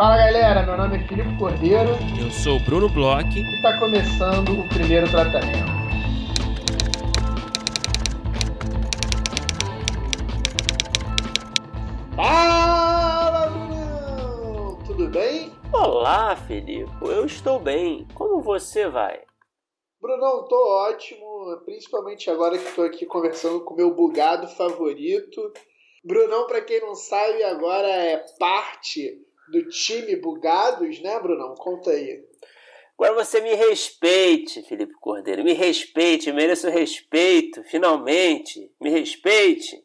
Fala galera, meu nome é Filipe Cordeiro. Eu sou o Bruno Bloch. E está começando o primeiro tratamento. Fala, Bruno! Tudo bem? Olá, Filipe. Eu estou bem. Como você vai? Brunão, tô ótimo, principalmente agora que estou aqui conversando com meu bugado favorito. Brunão, para quem não sabe, agora é parte do time Bugados, né, Brunão? Conta aí. Agora você me respeite, Felipe Cordeiro. Me respeite, mereço respeito, finalmente. Me respeite.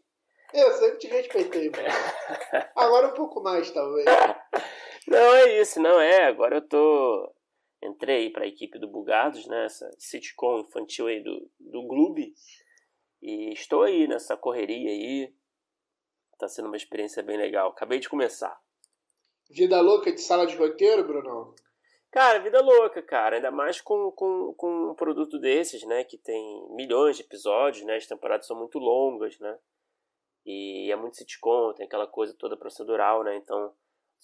Eu sempre te respeitei, mano. Agora um pouco mais, talvez. Não é isso, não é. Agora eu tô entrei para a equipe do Bugados, né, essa sitcom infantil aí do, do Gloob, e estou aí nessa correria aí, tá sendo uma experiência bem legal, acabei de começar. Vida louca de sala de roteiro, Bruno? Cara, vida louca, cara, ainda mais com, com, com um produto desses, né, que tem milhões de episódios, né, as temporadas são muito longas, né, e é muito sitcom, tem aquela coisa toda procedural, né, então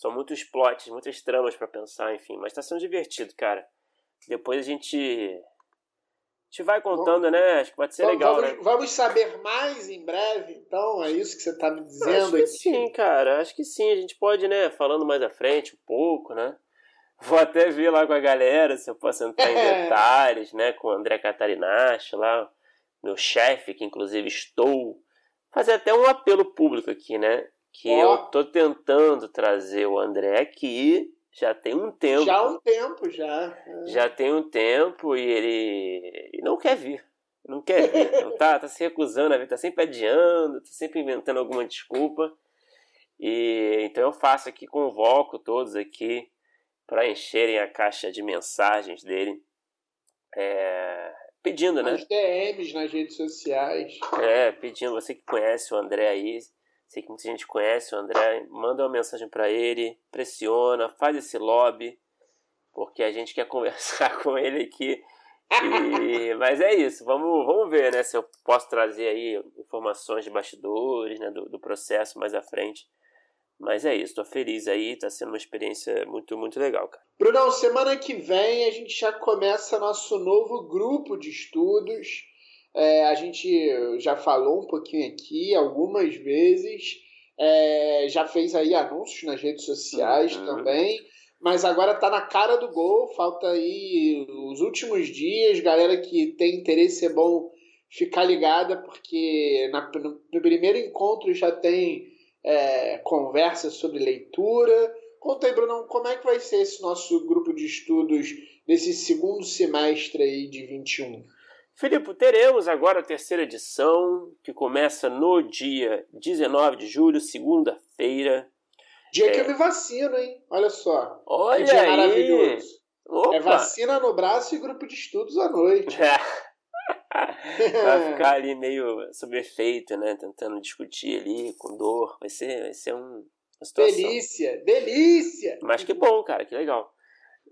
são muitos plots, muitas tramas para pensar, enfim. Mas tá sendo divertido, cara. Depois a gente. Gente vai contando, Bom, né? Acho que pode ser vamos, legal, vamos, né? Vamos saber mais em breve, então? É isso que você tá me dizendo Acho que sim, cara. Acho que sim. A gente pode, né? Falando mais à frente um pouco, né? Vou até ver lá com a galera se eu posso entrar em é. detalhes, né? Com o André Catarinacho lá, meu chefe, que inclusive estou. Fazer até um apelo público aqui, né? que oh. eu tô tentando trazer o André aqui já tem um tempo. Já há um tempo, já. É. Já tem um tempo e ele, ele não quer vir. Não quer vir. Não tá, tá se recusando a vir, tá sempre adiando, tá sempre inventando alguma desculpa. E então eu faço aqui, convoco todos aqui para encherem a caixa de mensagens dele. É, pedindo, né? Os DMs nas redes sociais. É, pedindo, você que conhece o André aí, sei que muita gente conhece o André, manda uma mensagem para ele, pressiona, faz esse lobby, porque a gente quer conversar com ele aqui. E, mas é isso, vamos, vamos ver né, se eu posso trazer aí informações de bastidores, né, do, do processo mais à frente. Mas é isso, tô feliz aí, tá sendo uma experiência muito, muito legal, cara. Brunão, semana que vem a gente já começa nosso novo grupo de estudos é, a gente já falou um pouquinho aqui algumas vezes, é, já fez aí anúncios nas redes sociais uhum. também, mas agora está na cara do gol, falta aí os últimos dias, galera que tem interesse é bom ficar ligada, porque na, no, no, primeiro encontro já tem é, conversa sobre leitura. Conta aí, Bruno, como é que vai ser esse nosso grupo de estudos desse segundo semestre aí de 21? Filipe, teremos agora a terceira edição, que começa no dia 19 de julho, segunda-feira. Dia é... que eu me vacino, hein? Olha só. Olha que dia aí. maravilhoso. Opa. É vacina no braço e grupo de estudos à noite. vai ficar ali meio sob efeito, né? Tentando discutir ali com dor. Vai ser, vai ser um, uma situação. Delícia, delícia! Mas que bom, cara, que legal.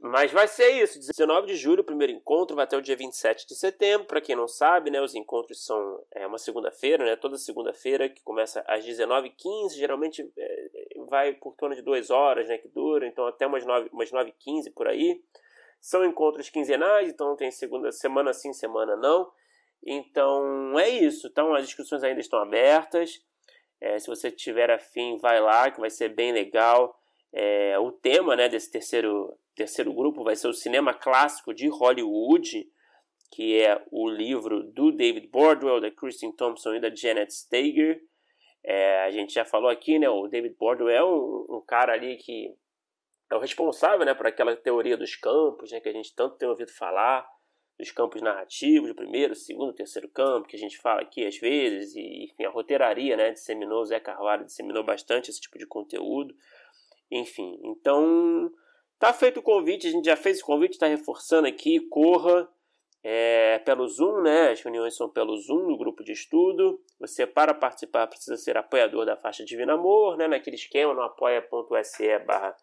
Mas vai ser isso, 19 de julho, o primeiro encontro, vai até o dia 27 de setembro. Para quem não sabe, né, os encontros são é, uma segunda-feira, né, toda segunda-feira, que começa às 19h15, geralmente é, vai por torno de duas horas, né, que dura, então até umas 9, umas 9h15 por aí. São encontros quinzenais, então tem segunda semana sim, semana não. Então é isso. Então as discussões ainda estão abertas. É, se você tiver afim, vai lá, que vai ser bem legal. É, o tema né, desse terceiro terceiro grupo vai ser o cinema clássico de Hollywood, que é o livro do David Bordwell, da Kristen Thompson e da Janet Stager. É, a gente já falou aqui, né? O David Bordwell é um, um, cara ali que é o responsável, né, por aquela teoria dos campos, né, que a gente tanto tem ouvido falar, dos campos narrativos, o primeiro, o segundo, o terceiro campo, que a gente fala aqui às vezes, e enfim, a roteiraria, né, disseminou, Zé Carvalho disseminou bastante esse tipo de conteúdo. Enfim, então Tá feito o convite, a gente já fez o convite, está reforçando aqui, corra é, pelo Zoom, né? As reuniões são pelo Zoom no grupo de estudo. Você, para participar, precisa ser apoiador da faixa Divino Amor, né? Naquele esquema, no apoia.se barra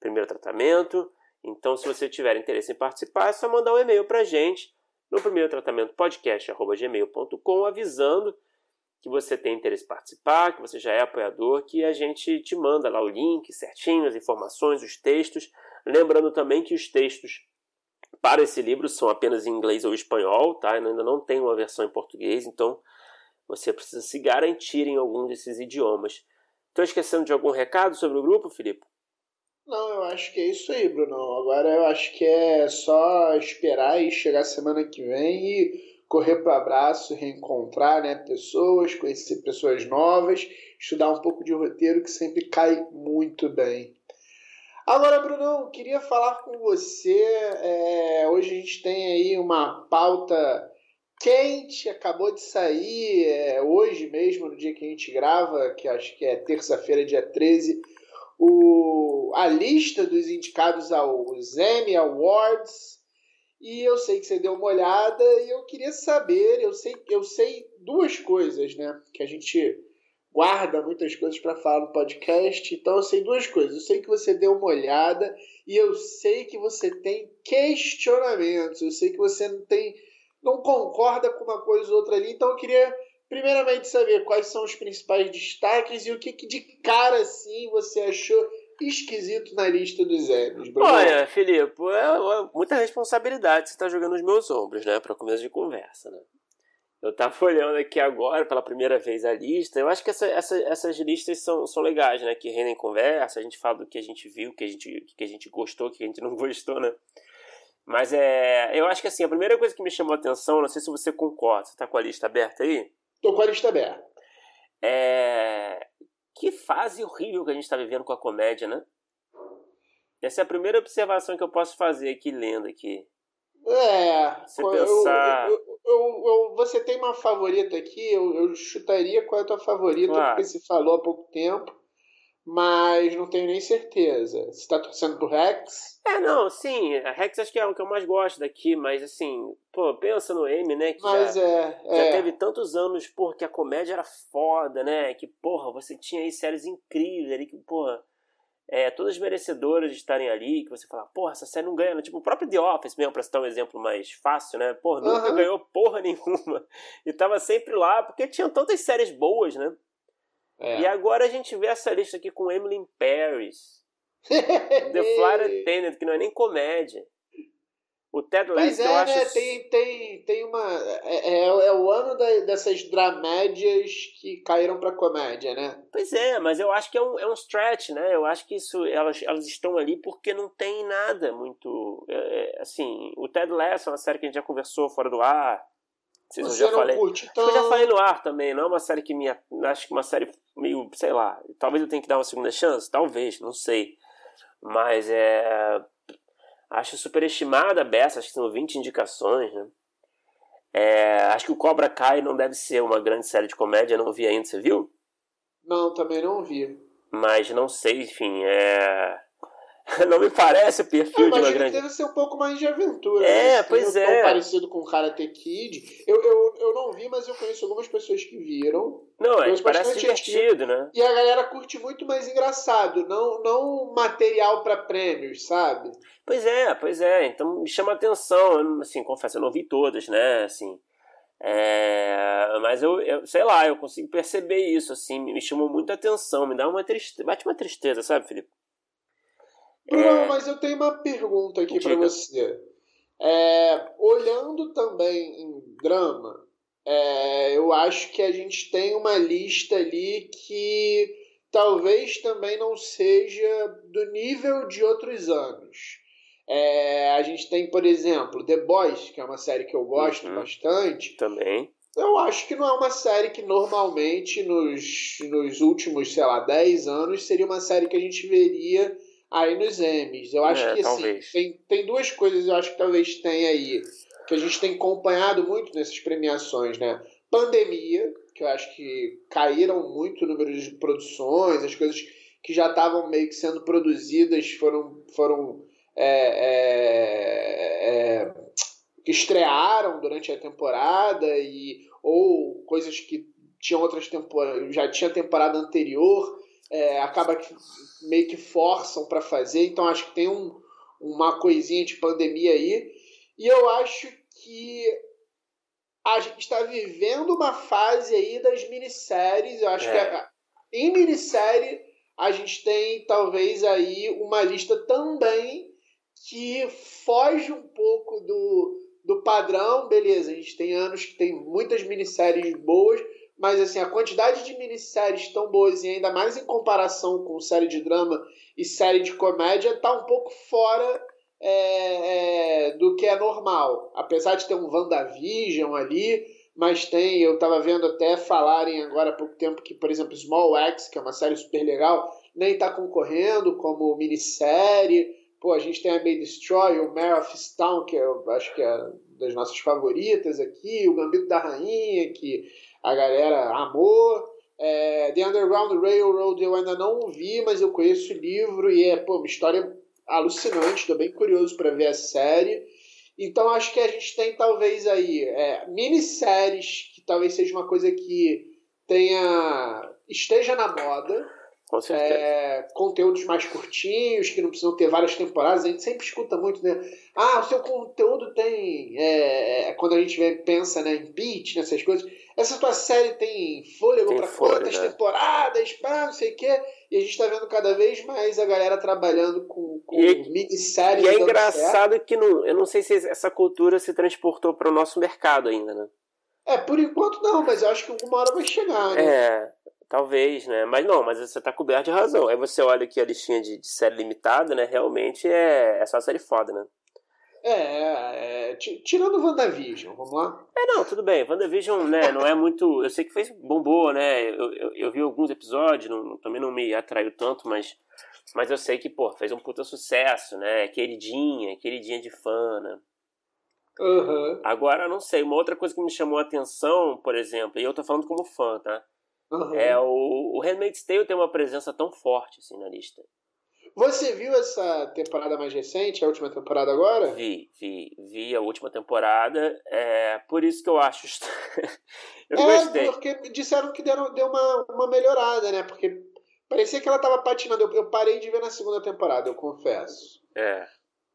primeiro tratamento. Então, se você tiver interesse em participar, é só mandar um e-mail para a gente no primeiro tratamento podcast.gmail.com avisando que você tem interesse em participar, que você já é apoiador, que a gente te manda lá o link certinho, as informações, os textos. Lembrando também que os textos para esse livro são apenas em inglês ou espanhol, tá? Ainda não tem uma versão em português, então você precisa se garantir em algum desses idiomas. Estou esquecendo de algum recado sobre o grupo, Filipe? Não, eu acho que é isso aí, Bruno. Agora eu acho que é só esperar e chegar semana que vem e correr para o abraço, reencontrar né, pessoas, conhecer pessoas novas, estudar um pouco de roteiro que sempre cai muito bem. Agora, Brunão, queria falar com você. É, hoje a gente tem aí uma pauta quente, acabou de sair é, hoje mesmo, no dia que a gente grava, que acho que é terça-feira, dia 13, o, a lista dos indicados aos Emmy Awards. E eu sei que você deu uma olhada e eu queria saber, eu sei, eu sei duas coisas, né? Que a gente guarda muitas coisas para falar no podcast. Então eu sei duas coisas. Eu sei que você deu uma olhada e eu sei que você tem questionamentos. Eu sei que você não tem não concorda com uma coisa ou outra ali. Então eu queria primeiramente saber quais são os principais destaques e o que, que de cara assim você achou esquisito na lista dos M's. Olha, Felipe, é, é muita responsabilidade você está jogando nos meus ombros, né? Para começo de conversa, né? Eu tava olhando aqui agora pela primeira vez a lista. Eu acho que essa, essa, essas listas são, são legais, né? Que rendem conversa, a gente fala do que a gente viu, que a gente, que a gente gostou, que a gente não gostou, né? Mas é. Eu acho que assim, a primeira coisa que me chamou a atenção, não sei se você concorda, você tá com a lista aberta aí? Tô com a lista aberta. É. Que fase horrível que a gente tá vivendo com a comédia, né? Essa é a primeira observação que eu posso fazer aqui lendo aqui. É. Você pensar. Eu, eu, eu, eu, você tem uma favorita aqui, eu, chutaria qual é a tua favorita, claro. porque se falou há pouco tempo, mas não tenho nem certeza. Você está torcendo pro Rex? É, não, sim, a Rex acho que é o que eu mais gosto daqui, mas assim, pô, pensa no M, né? Que mas já, é, já é. teve tantos anos, porque a comédia era foda, né? Que, porra, você tinha aí séries incríveis ali, que, porra é, todas merecedoras de estarem ali, que você fala, porra, essa série não ganha, né? tipo o próprio The Office mesmo, pra citar um exemplo mais fácil, né? Porra, nunca uhum. ganhou porra nenhuma. E tava sempre lá, porque tinham tantas séries boas, né? É. E agora a gente vê essa lista aqui com Emily in Paris. The Flight Attendant, que não é nem comédia. O Ted Lasso, é, eu acho. Né? Tem, tem, tem uma. É, é, é, o ano da, dessas dramédias que caíram pra comédia, né? Pois é, mas eu acho que é um, é um stretch, né? Eu acho que isso elas, elas estão ali porque não tem nada muito. É, é assim, o Ted Lasso é uma série que a gente já conversou fora do ar. Não Você já falei. Curte, então... Eu já falei no ar também, não é uma série que me. Acho que uma série meio, sei lá. Talvez eu tenha que dar uma segunda chance, talvez, não sei. Mas é Acho superestimada a Bessa, acho que são 20 indicações, né? É, acho que o Cobra Kai não deve ser uma grande série de comédia, não vi ainda, você viu? Não, também não vi. Mas não sei, enfim, é... não me parece o perfil eu de uma grande. deve ser um pouco mais de aventura. É, né? pois é. Tão parecido com Karate Kid. Eu, eu, eu não vi, mas eu conheço algumas pessoas que viram. Não, é, parece divertido, né? E a galera curte muito mais engraçado, não, não material para prêmios, sabe? Pois é, pois é. Então me chama a atenção. Eu, assim, confesso, eu não vi todas, né? Assim. É, mas eu, eu, sei lá, eu consigo perceber isso, assim, me chamou muita atenção, me dá uma tristeza, bate uma tristeza, sabe, Felipe? Bruno, é... mas eu tenho uma pergunta aqui para você. É, olhando também em drama, é, eu acho que a gente tem uma lista ali que talvez também não seja do nível de outros anos. É, a gente tem, por exemplo, The Boys, que é uma série que eu gosto uhum. bastante. Também. Eu acho que não é uma série que normalmente nos, nos últimos, sei lá, 10 anos seria uma série que a gente veria aí nos Emmys. Eu acho é, que assim, tem, tem duas coisas eu acho que talvez tenha aí, que a gente tem acompanhado muito nessas premiações, né? Pandemia, que eu acho que caíram muito o número de produções, as coisas que já estavam meio que sendo produzidas foram, foram é, é, é, estrearam durante a temporada e ou coisas que tinham outras temporadas, já tinha temporada anterior é, acaba que meio que forçam para fazer, então acho que tem um, uma coisinha de pandemia aí. E eu acho que a gente está vivendo uma fase aí das minisséries. Eu acho é. que a, em minissérie a gente tem talvez aí uma lista também que foge um pouco do, do padrão. Beleza, a gente tem anos que tem muitas minisséries boas, mas assim, a quantidade de minisséries tão boas e ainda mais em comparação com série de drama e série de comédia tá um pouco fora é, é, do que é normal. Apesar de ter um WandaVision ali, mas tem, eu estava vendo até falarem agora há pouco tempo que, por exemplo, Small X, que é uma série super legal, nem está concorrendo como minissérie. Pô, a gente tem a May Destroy, o Mare of Stone, que eu acho que é das nossas favoritas aqui, o Gambito da Rainha, que a galera amou. É, The Underground Railroad eu ainda não vi, mas eu conheço o livro e é pô, uma história alucinante. Estou bem curioso para ver a série. Então acho que a gente tem talvez aí é, minisséries que talvez seja uma coisa que tenha esteja na moda com certeza. É, conteúdos mais curtinhos, que não precisam ter várias temporadas. A gente sempre escuta muito, né? Ah, o seu conteúdo tem. É, é quando a gente pensa né, em pitch, nessas coisas. Essa tua série tem fôlego para quantas né? temporadas, pá, não sei o quê. E a gente está vendo cada vez mais a galera trabalhando com, com e, minisséries. E é engraçado certo. que não, eu não sei se essa cultura se transportou para o nosso mercado ainda, né? É, por enquanto não, mas eu acho que alguma hora vai chegar, né? É, Talvez, né? Mas não, mas você tá coberto de razão. Aí você olha aqui a listinha de, de série limitada, né? Realmente é, é só série foda, né? É, é, tirando o WandaVision, vamos lá? É, não, tudo bem. WandaVision, né, não é muito. Eu sei que fez bombou, né? Eu, eu, eu vi alguns episódios, não, também não me atraiu tanto, mas, mas eu sei que, pô, fez um puta sucesso, né? Queridinha, queridinha de fã, né? Uhum. Agora, não sei, uma outra coisa que me chamou a atenção, por exemplo, e eu tô falando como fã, tá? Uhum. É, o, o Handmaid's Tale tem uma presença tão forte assim na lista. Você viu essa temporada mais recente, a última temporada agora? Vi, vi, vi a última temporada. É por isso que eu acho. eu é, gostei. porque disseram que deram, deu uma, uma melhorada, né? Porque parecia que ela tava patinando. Eu, eu parei de ver na segunda temporada, eu confesso. É.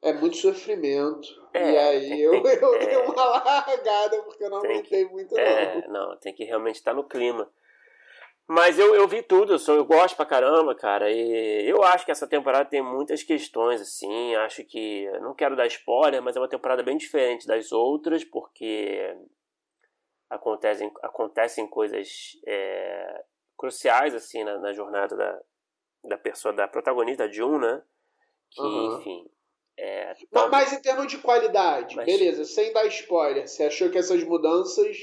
É muito sofrimento. É, e aí eu, eu é, dei uma largada porque eu não aguentei muito, é, não. Não, tem que realmente estar no clima. Mas eu, eu vi tudo, eu, sou, eu gosto pra caramba, cara. E eu acho que essa temporada tem muitas questões, assim. Acho que. Não quero dar spoiler, mas é uma temporada bem diferente das outras, porque acontecem, acontecem coisas é, cruciais, assim, na, na, jornada da, da pessoa, da protagonista, June, né? Que, uhum. enfim. É, mas, mas em termos de qualidade, mas... beleza, sem dar spoiler, você achou que essas mudanças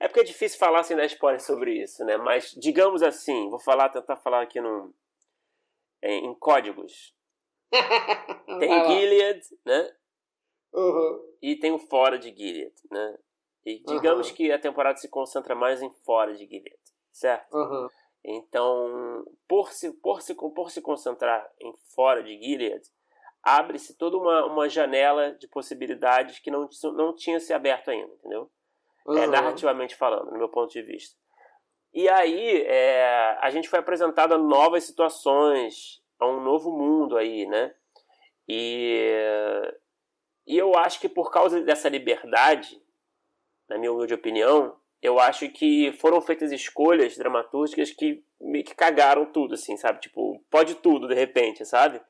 é porque é difícil falar sem dar spoiler sobre isso, né? Mas, digamos assim, vou falar, tentar falar aqui num, em, em códigos. tem Gilead, né? Uhum. E tem o fora de Gilead, né? E digamos uhum. que a temporada se concentra mais em fora de Gilead, certo? Uhum. Então, por se, por, se, por se concentrar em fora de Gilead, abre-se toda uma, uma janela de possibilidades que não, não tinha se aberto ainda, entendeu? Uhum. é, narrativamente falando, no meu ponto de vista. E aí é, a gente foi apresentado a novas situações, a um novo mundo aí, né? E, e eu acho que por causa dessa liberdade, na minha humilde opinião, eu acho que foram feitas escolhas dramatúrgicas que meio que cagaram tudo, assim, sabe? Tipo, pode tudo de repente, sabe?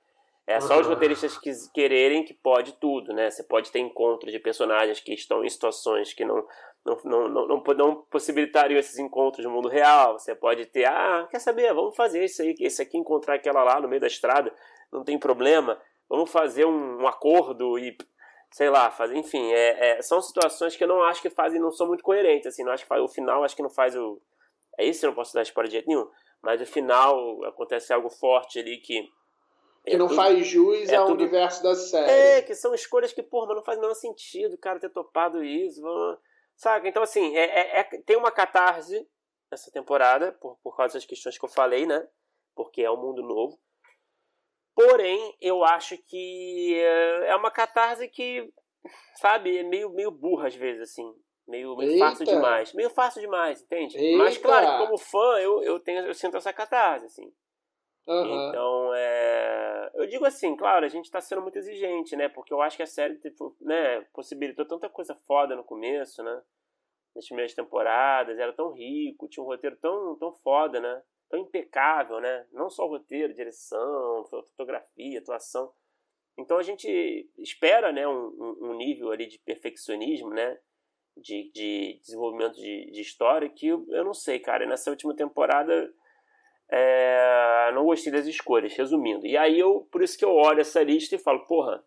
É só os roteiristas que quererem que pode tudo, né? Você pode ter encontros de personagens que estão em situações que não, não, não, não, não, possibilitariam esses encontros no mundo real. Você pode ter, ah, quer saber, vamos fazer isso aí, esse aqui encontrar aquela lá no meio da estrada, não tem problema. Vamos fazer um, um acordo e, sei lá, fazer, enfim, é, é, são situações que eu não acho que fazem, não são muito coerentes, assim, não acho que faz, o final acho que não faz o... É isso, eu não posso dar spoiler de jeito nenhum, mas no final acontece algo forte ali que que é não tudo, faz jus é ao tudo, universo da série. É, que são escolhas que, porra, mas não faz o menor sentido o cara ter topado isso. Vamos... Saca? Então, assim, é, é, é, tem uma catarse nessa temporada, por, por causa das questões que eu falei, né? Porque é um mundo novo. Porém, eu acho que é, é uma catarse que, sabe, é meio, meio burra às vezes, assim. Meio, meio fácil demais. Meio fácil demais, entende? Eita. Mas, claro, como fã, eu, eu, tenho, eu sinto essa catarse, assim. Uhum. Então, é... eu digo assim, claro, a gente está sendo muito exigente, né? Porque eu acho que a série tipo, né, possibilitou tanta coisa foda no começo, né? Nas primeiras temporadas, era tão rico, tinha um roteiro tão, tão foda, né? Tão impecável, né? Não só o roteiro, direção, fotografia, atuação. Então a gente espera, né, um, um nível ali de perfeccionismo, né? De, de desenvolvimento de, de história que eu, eu não sei, cara. Nessa última temporada é, não gostei das escolhas, resumindo. E aí eu, por isso que eu olho essa lista e falo, porra,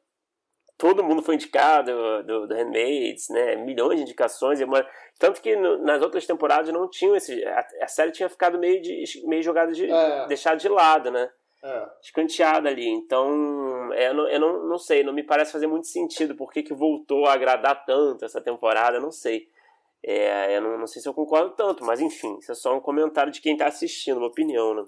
todo mundo foi indicado do, do Handmaids, né? Milhões de indicações. Uma... Tanto que no, nas outras temporadas não tinham esse. A, a, série tinha ficado meio, de, meio jogada de. É. deixada de lado, né? É. Escanteada ali. Então, é, eu, não, eu não, não sei, não me parece fazer muito sentido por que, que voltou a agradar tanto essa temporada, não sei. É, eu não, não, sei se eu concordo tanto, mas enfim, isso é só um comentário de quem está assistindo, uma opinião, né?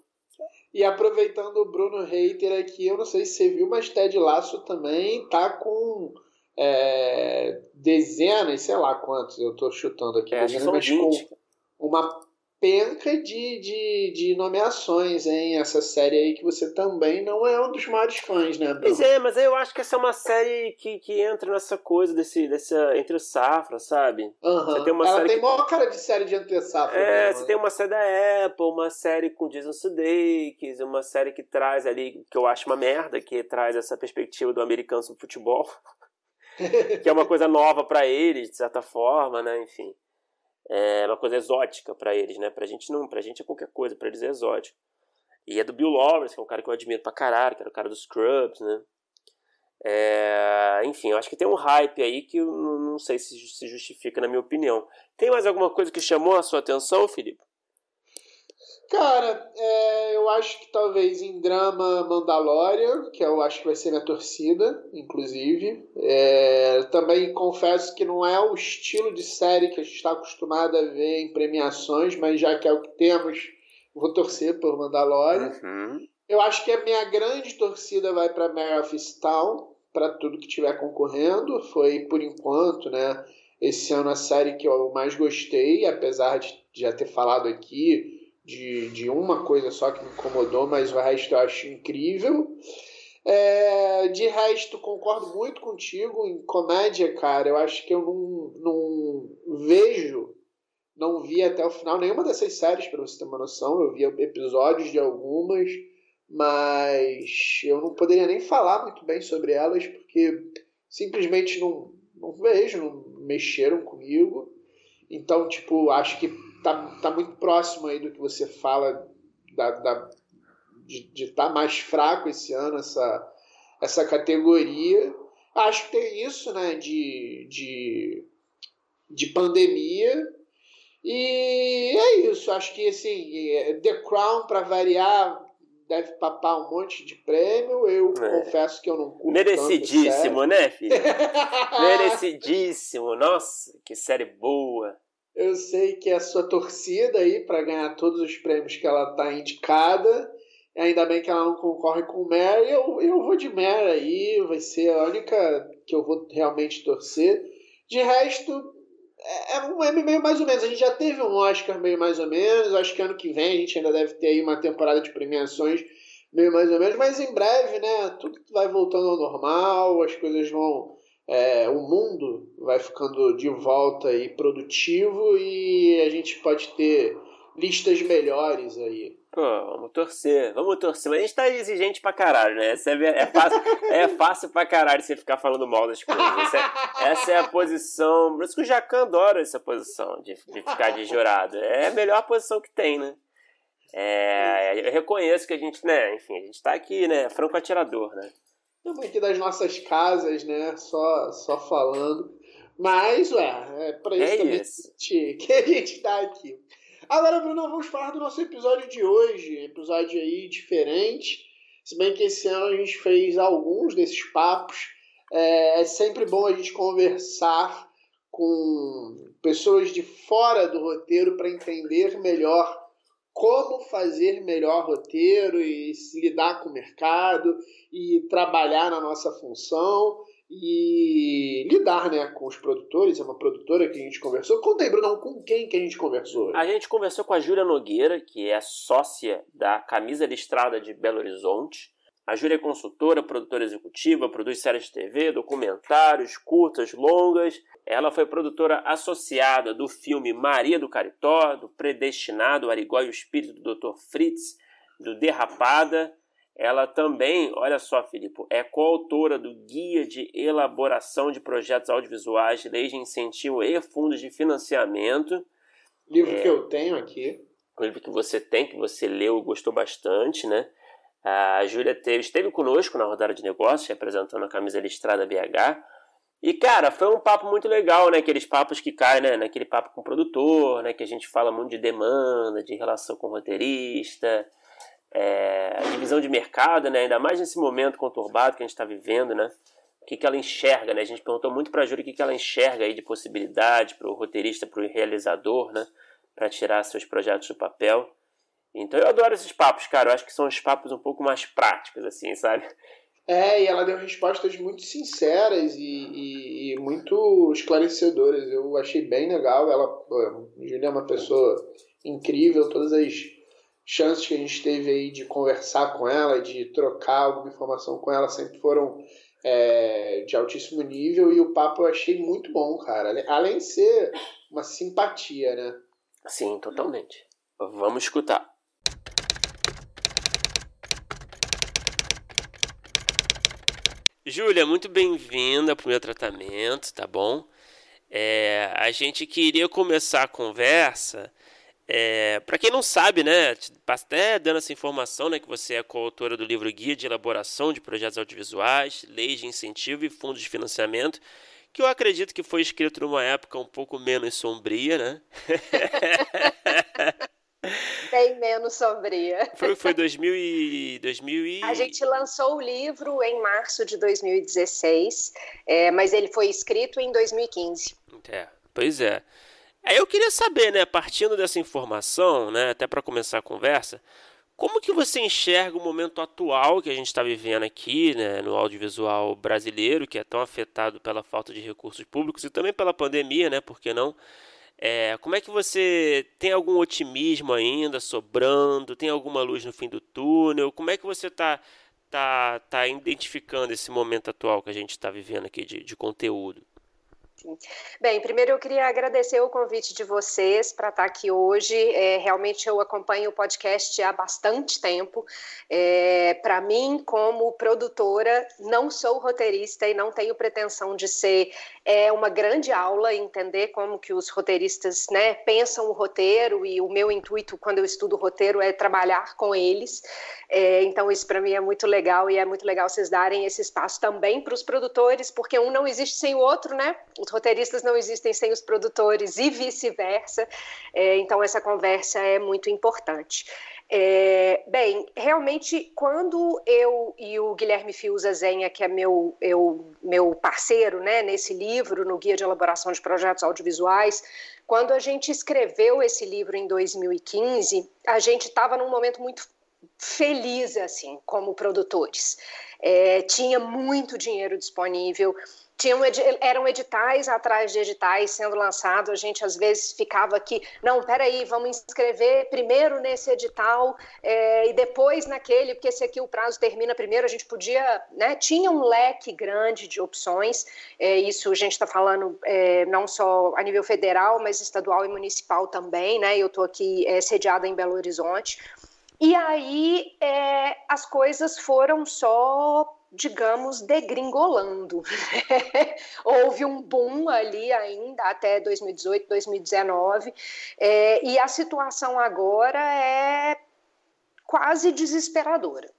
E aproveitando o Bruno Hater aqui, eu não sei se você viu, mas Ted Laço também tá com é, dezenas, sei lá quantos, eu tô chutando aqui, é, dezenas, mas com uma penca de, de, de nomeações, hein? Essa série aí que você também não é um dos maiores fãs, né, Bruno? Pois é, mas eu acho que essa é uma série que, que entra nessa coisa desse, dessa entre safra, sabe? Uhum. Você tem uma Ela série tem que... maior cara de série de entre safra. É, mesmo, você né? tem uma série da Apple, uma série com Jason Sudeikis, uma série que traz ali, que eu acho uma merda, que traz essa perspectiva do americano sobre futebol. que é uma coisa nova para eles, de certa forma, né? Enfim é uma coisa exótica para eles, né? Pra gente não, pra gente é qualquer coisa, pra eles é exótico. E é do Bill Lawrence, que é um cara que eu admiro pra caralho, que era o cara dos Scrubs, né? É, enfim, eu acho que tem um hype aí que eu não sei se se justifica, na minha opinião. Tem mais alguma coisa que chamou a sua atenção, Felipe? Cara, é, eu acho que talvez em drama Mandalorian, que eu acho que vai ser minha torcida, inclusive. É, também confesso que não é o estilo de série que a gente está acostumado a ver em premiações, mas já que é o que temos, vou torcer por Mandalorian. Uhum. Eu acho que a minha grande torcida vai para Mare of Town, para tudo que estiver concorrendo. Foi, por enquanto, né, esse ano a série que eu mais gostei, apesar de já ter falado aqui de, de uma coisa só que me incomodou, mas o resto eu acho incrível. É, de resto, concordo muito contigo em comédia, cara. Eu acho que eu não, não vejo, não vi até o final nenhuma dessas séries, para você ter uma noção. Eu vi episódios de algumas, mas eu não poderia nem falar muito bem sobre elas, porque simplesmente não, não vejo, não mexeram comigo. Então, tipo, acho que tá, tá muito próximo aí do que você fala da, da de estar tá mais fraco esse ano essa, essa categoria. Acho que tem isso, né, de, de, de pandemia. E é isso, acho que assim, The Crown, para variar, deve papar um monte de prêmio. Eu é. confesso que eu não curto. Merecidíssimo, né, filho? Merecidíssimo. Nossa, que série boa. Eu sei que é a sua torcida aí para ganhar todos os prêmios que ela está indicada. Ainda bem que ela não concorre com o Mary. Eu, eu vou de Mary aí, vai ser a única que eu vou realmente torcer. De resto, é, é um meio mais ou menos. A gente já teve um Oscar meio mais ou menos. Acho que ano que vem a gente ainda deve ter aí uma temporada de premiações meio mais ou menos. Mas em breve, né? Tudo vai voltando ao normal, as coisas vão é, o mundo vai ficando de volta e produtivo e a gente pode ter listas melhores aí. Pô, vamos torcer, vamos torcer. Mas a gente tá exigente pra caralho, né? É, é, fácil, é fácil pra caralho você ficar falando mal das coisas. Essa é, essa é a posição. Por isso que o Jacan adora essa posição de, de ficar de jurado. É a melhor posição que tem, né? É, eu reconheço que a gente, né, enfim, a gente tá aqui, né, franco atirador, né? Estamos aqui das nossas casas, né? Só, só falando. Mas, ué, é para isso é isso. que a gente está aqui. Agora, Bruno, vamos falar do nosso episódio de hoje. Episódio aí diferente. Se bem que esse ano a gente fez alguns desses papos. É, é sempre bom a gente conversar com pessoas de fora do roteiro para entender melhor como fazer melhor roteiro e lidar com o mercado e trabalhar na nossa função. E lidar né, com os produtores. É uma produtora que a gente conversou. Conta aí, Brunão, com quem que a gente conversou? A gente conversou com a Júlia Nogueira, que é sócia da Camisa Listrada de Belo Horizonte. A Júlia é consultora, produtora executiva, produz séries de TV, documentários, curtas, longas. Ela foi produtora associada do filme Maria do Caritó, do Predestinado, Arigó e o Espírito do Dr. Fritz, do Derrapada ela também, olha só, Filipe, é coautora do Guia de Elaboração de Projetos Audiovisuais, Leis de Incentivo e Fundos de Financiamento. Livro é, que eu tenho aqui. Um livro que você tem, que você leu e gostou bastante, né? A Júlia teve, esteve conosco na rodada de negócios, representando a camisa listrada BH. E, cara, foi um papo muito legal, né? Aqueles papos que caem, né? Naquele papo com o produtor, né? Que a gente fala muito de demanda, de relação com o roteirista, é, divisão de mercado, né? ainda mais nesse momento conturbado que a gente está vivendo, né? o que, que ela enxerga. Né? A gente perguntou muito para a Júlia o que, que ela enxerga aí de possibilidade para o roteirista, para o realizador, né? para tirar seus projetos do papel. Então eu adoro esses papos, cara. Eu acho que são os papos um pouco mais práticos, assim, sabe? É, e ela deu respostas muito sinceras e, e, e muito esclarecedoras. Eu achei bem legal. Ela, a Júlia é uma pessoa incrível, todas as chances que a gente teve aí de conversar com ela, de trocar alguma informação com ela, sempre foram é, de altíssimo nível e o papo eu achei muito bom, cara. Além de ser uma simpatia, né? Sim, totalmente. Vamos escutar. Júlia, muito bem-vinda para o meu tratamento, tá bom? É, a gente queria começar a conversa é, para quem não sabe, né, até dando essa informação, né, que você é coautora do livro Guia de Elaboração de Projetos Audiovisuais, Leis de Incentivo e Fundos de Financiamento, que eu acredito que foi escrito numa época um pouco menos sombria, né? Bem menos sombria. Foi, foi 2000 e, 2000 e... A gente lançou o livro em março de 2016, é, mas ele foi escrito em 2015. É, pois é. Aí eu queria saber, né, partindo dessa informação, né, até para começar a conversa, como que você enxerga o momento atual que a gente está vivendo aqui, né, no audiovisual brasileiro, que é tão afetado pela falta de recursos públicos e também pela pandemia, né, por que não? É, como é que você tem algum otimismo ainda sobrando? Tem alguma luz no fim do túnel? Como é que você está tá, tá identificando esse momento atual que a gente está vivendo aqui de, de conteúdo? Bem, primeiro eu queria agradecer o convite de vocês para estar aqui hoje. É, realmente eu acompanho o podcast há bastante tempo. É, para mim, como produtora, não sou roteirista e não tenho pretensão de ser é uma grande aula entender como que os roteiristas né, pensam o roteiro e o meu intuito quando eu estudo roteiro é trabalhar com eles. É, então isso para mim é muito legal e é muito legal vocês darem esse espaço também para os produtores, porque um não existe sem o outro, né? Roteiristas não existem sem os produtores e vice-versa. É, então essa conversa é muito importante. É, bem, realmente, quando eu e o Guilherme Fiuza Zenha, que é meu, eu, meu parceiro né, nesse livro, no Guia de Elaboração de Projetos Audiovisuais, quando a gente escreveu esse livro em 2015, a gente estava num momento muito feliz, assim, como produtores. É, tinha muito dinheiro disponível, tinham, eram editais atrás de editais sendo lançados, a gente às vezes ficava aqui, não, peraí, vamos inscrever primeiro nesse edital é, e depois naquele, porque esse aqui o prazo termina primeiro, a gente podia, né, tinha um leque grande de opções, é, isso a gente está falando é, não só a nível federal, mas estadual e municipal também, né, eu estou aqui sediada em Belo Horizonte, e aí as coisas foram só digamos, degringolando. Houve um boom ali ainda até 2018, 2019, é, e a situação agora é quase desesperadora.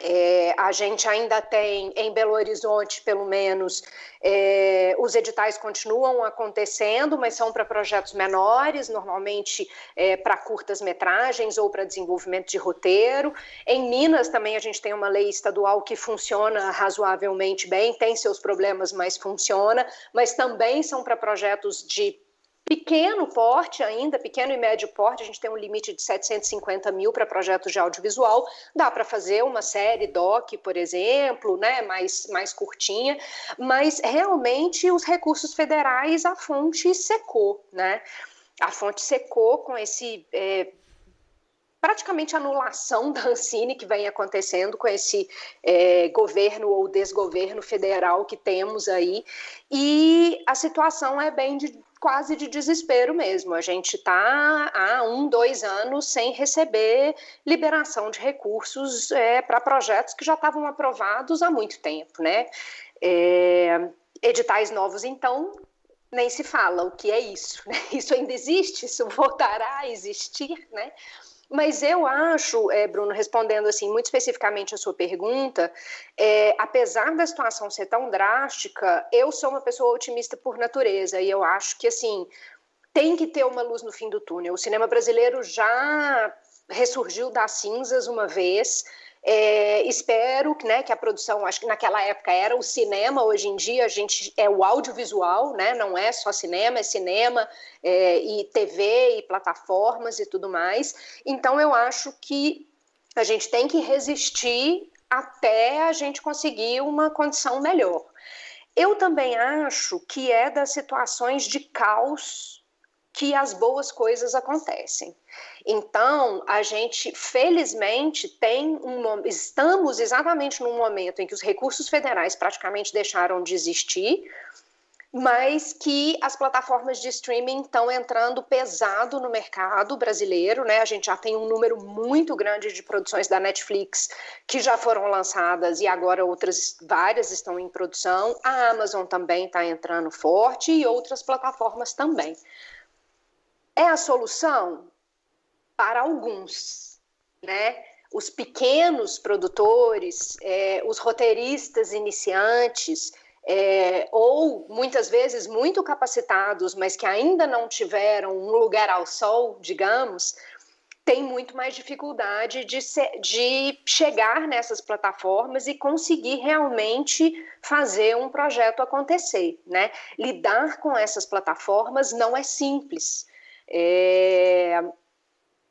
É, a gente ainda tem em Belo Horizonte, pelo menos, é, os editais continuam acontecendo, mas são para projetos menores, normalmente é, para curtas metragens ou para desenvolvimento de roteiro. Em Minas também a gente tem uma lei estadual que funciona razoavelmente bem, tem seus problemas, mas funciona, mas também são para projetos de pequeno porte ainda, pequeno e médio porte, a gente tem um limite de 750 mil para projetos de audiovisual, dá para fazer uma série doc, por exemplo, né, mais, mais curtinha, mas realmente os recursos federais, a fonte secou, né, a fonte secou com esse é, praticamente anulação da Ancine que vem acontecendo com esse é, governo ou desgoverno federal que temos aí. E a situação é bem de, quase de desespero mesmo. A gente está há um, dois anos sem receber liberação de recursos é, para projetos que já estavam aprovados há muito tempo, né? É, editais novos, então, nem se fala o que é isso. Né? Isso ainda existe, isso voltará a existir, né? Mas eu acho, é, Bruno, respondendo assim muito especificamente a sua pergunta, é, apesar da situação ser tão drástica, eu sou uma pessoa otimista por natureza e eu acho que assim tem que ter uma luz no fim do túnel. O cinema brasileiro já ressurgiu das cinzas uma vez. É, espero né, que a produção, acho que naquela época era o cinema, hoje em dia a gente é o audiovisual, né, não é só cinema, é cinema é, e TV e plataformas e tudo mais. Então eu acho que a gente tem que resistir até a gente conseguir uma condição melhor. Eu também acho que é das situações de caos que as boas coisas acontecem. Então, a gente, felizmente, tem um estamos exatamente num momento em que os recursos federais praticamente deixaram de existir, mas que as plataformas de streaming estão entrando pesado no mercado brasileiro, né? A gente já tem um número muito grande de produções da Netflix que já foram lançadas e agora outras várias estão em produção. A Amazon também está entrando forte e outras plataformas também. É a solução para alguns, né? Os pequenos produtores, é, os roteiristas iniciantes, é, ou muitas vezes muito capacitados, mas que ainda não tiveram um lugar ao sol, digamos, tem muito mais dificuldade de, ser, de chegar nessas plataformas e conseguir realmente fazer um projeto acontecer, né? Lidar com essas plataformas não é simples. É,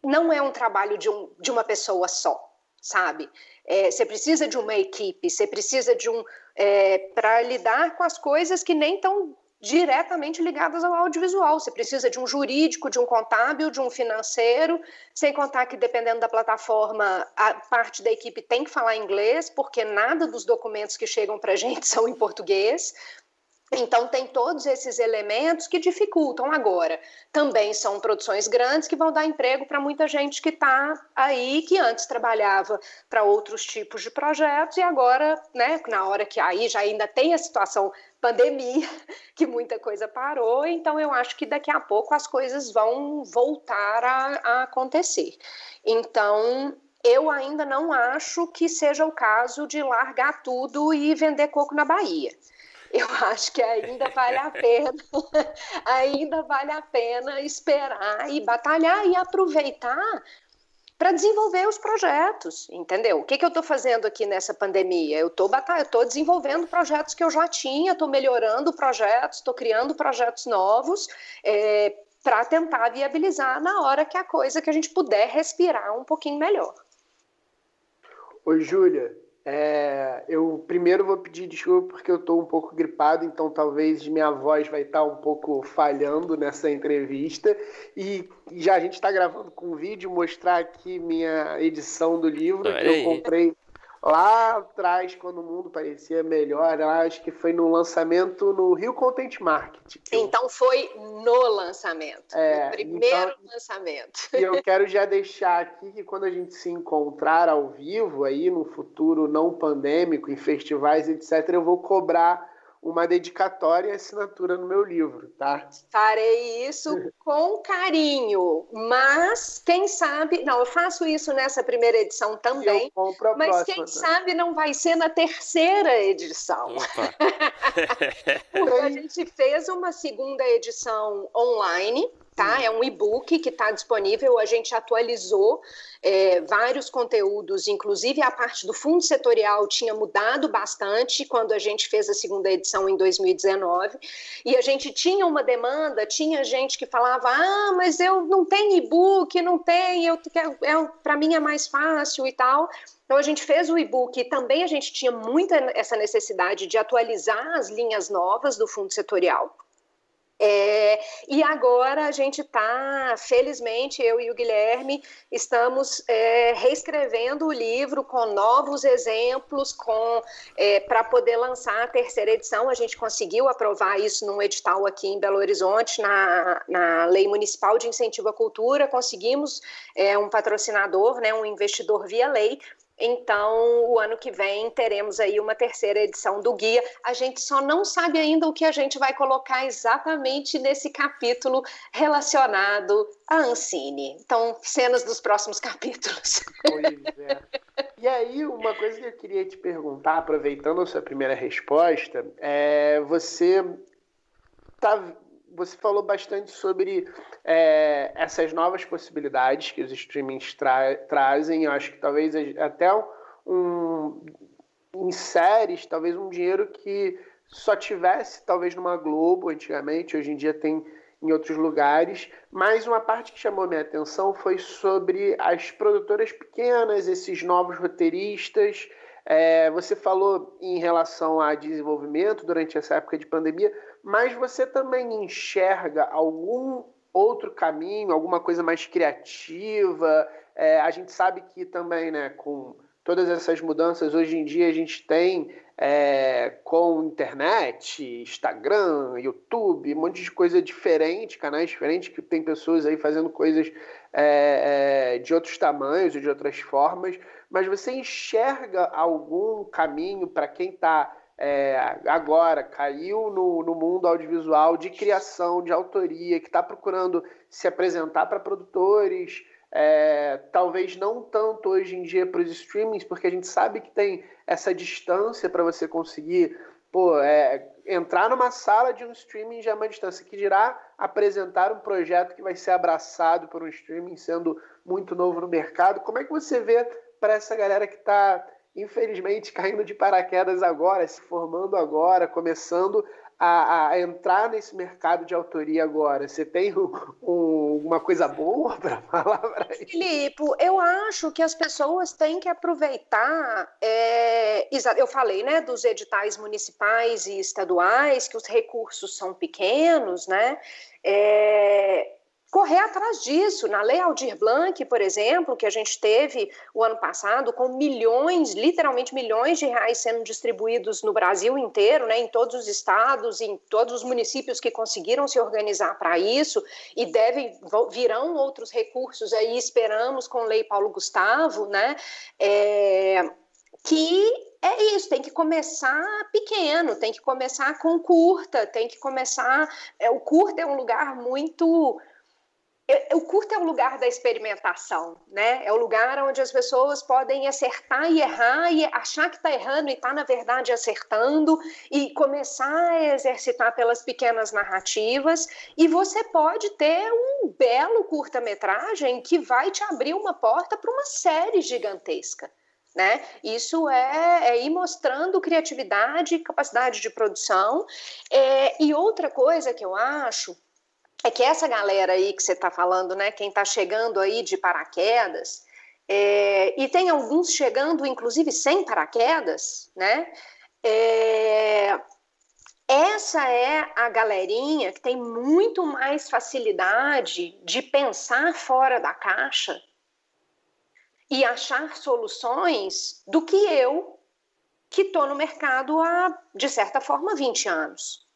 não é um trabalho de, um, de uma pessoa só, sabe? É, você precisa de uma equipe, você precisa de um. É, para lidar com as coisas que nem estão diretamente ligadas ao audiovisual. Você precisa de um jurídico, de um contábil, de um financeiro, sem contar que, dependendo da plataforma, a parte da equipe tem que falar inglês, porque nada dos documentos que chegam para a gente são em português. Então, tem todos esses elementos que dificultam agora. Também são produções grandes que vão dar emprego para muita gente que está aí, que antes trabalhava para outros tipos de projetos e agora, né, na hora que aí já ainda tem a situação pandemia, que muita coisa parou, então eu acho que daqui a pouco as coisas vão voltar a, a acontecer. Então, eu ainda não acho que seja o caso de largar tudo e vender coco na Bahia eu acho que ainda vale a pena, ainda vale a pena esperar e batalhar e aproveitar para desenvolver os projetos, entendeu? O que, que eu estou fazendo aqui nessa pandemia? Eu estou eu desenvolvendo projetos que eu já tinha, estou melhorando projetos, estou criando projetos novos é, para tentar viabilizar na hora que a coisa que a gente puder respirar um pouquinho melhor. Oi, Júlia, é, eu primeiro vou pedir desculpa porque eu estou um pouco gripado, então talvez minha voz vai estar tá um pouco falhando nessa entrevista. E já a gente está gravando com vídeo, mostrar aqui minha edição do livro Olha que eu comprei lá atrás, quando o mundo parecia melhor, acho que foi no lançamento no Rio Content Market. Então foi no lançamento, é, no primeiro então, lançamento. E eu quero já deixar aqui que quando a gente se encontrar ao vivo aí no futuro não pandêmico, em festivais, etc., eu vou cobrar uma dedicatória e assinatura no meu livro, tá? Farei isso com carinho, mas quem sabe, não, eu faço isso nessa primeira edição também, mas quem sabe não vai ser na terceira edição. Porque a gente fez uma segunda edição online tá? É um e-book que está disponível. A gente atualizou é, vários conteúdos, inclusive a parte do fundo setorial tinha mudado bastante quando a gente fez a segunda edição em 2019. E a gente tinha uma demanda, tinha gente que falava: ah, mas eu não tenho e-book, não tem, eu, é, para mim é mais fácil e tal. Então a gente fez o e-book e também a gente tinha muita essa necessidade de atualizar as linhas novas do fundo setorial. É, e agora a gente está, felizmente, eu e o Guilherme estamos é, reescrevendo o livro com novos exemplos, com é, para poder lançar a terceira edição. A gente conseguiu aprovar isso num edital aqui em Belo Horizonte, na, na Lei Municipal de Incentivo à Cultura. Conseguimos é, um patrocinador, né, um investidor via lei, então, o ano que vem teremos aí uma terceira edição do guia. A gente só não sabe ainda o que a gente vai colocar exatamente nesse capítulo relacionado à Ancine. Então, cenas dos próximos capítulos. Pois é. E aí, uma coisa que eu queria te perguntar, aproveitando a sua primeira resposta, é você tá você falou bastante sobre é, essas novas possibilidades que os streamings tra trazem. Eu acho que talvez até um, em séries, talvez um dinheiro que só tivesse talvez numa Globo antigamente, hoje em dia tem em outros lugares. Mas uma parte que chamou minha atenção foi sobre as produtoras pequenas, esses novos roteiristas. É, você falou em relação a desenvolvimento durante essa época de pandemia, mas você também enxerga algum outro caminho, alguma coisa mais criativa? É, a gente sabe que também, né, com todas essas mudanças, hoje em dia a gente tem é, com internet, Instagram, YouTube, um monte de coisa diferente, canais diferentes, que tem pessoas aí fazendo coisas é, é, de outros tamanhos e de outras formas, mas você enxerga algum caminho para quem está é, agora caiu no, no mundo audiovisual de criação, de autoria, que está procurando se apresentar para produtores, é, talvez não tanto hoje em dia para os streamings, porque a gente sabe que tem essa distância para você conseguir pô, é, entrar numa sala de um streaming já é uma distância, que dirá apresentar um projeto que vai ser abraçado por um streaming sendo muito novo no mercado. Como é que você vê para essa galera que está infelizmente caindo de paraquedas agora, se formando agora, começando a, a entrar nesse mercado de autoria agora. Você tem um, um, uma coisa boa para falar para isso? Filipe, eu acho que as pessoas têm que aproveitar. É, eu falei, né, dos editais municipais e estaduais, que os recursos são pequenos, né? É, correr atrás disso. Na Lei Aldir Blanc, por exemplo, que a gente teve o ano passado, com milhões, literalmente milhões de reais sendo distribuídos no Brasil inteiro, né, em todos os estados, em todos os municípios que conseguiram se organizar para isso, e devem, virão outros recursos aí, esperamos, com Lei Paulo Gustavo, né, é, que é isso, tem que começar pequeno, tem que começar com curta, tem que começar. É, o curta é um lugar muito o curto é o lugar da experimentação, né? É o lugar onde as pessoas podem acertar e errar e achar que está errando e está, na verdade, acertando e começar a exercitar pelas pequenas narrativas. E você pode ter um belo curta-metragem que vai te abrir uma porta para uma série gigantesca. Né? Isso é, é ir mostrando criatividade, capacidade de produção. É, e outra coisa que eu acho é que essa galera aí que você está falando, né, quem está chegando aí de paraquedas, é, e tem alguns chegando, inclusive, sem paraquedas, né? É, essa é a galerinha que tem muito mais facilidade de pensar fora da caixa e achar soluções do que eu, que estou no mercado há, de certa forma, 20 anos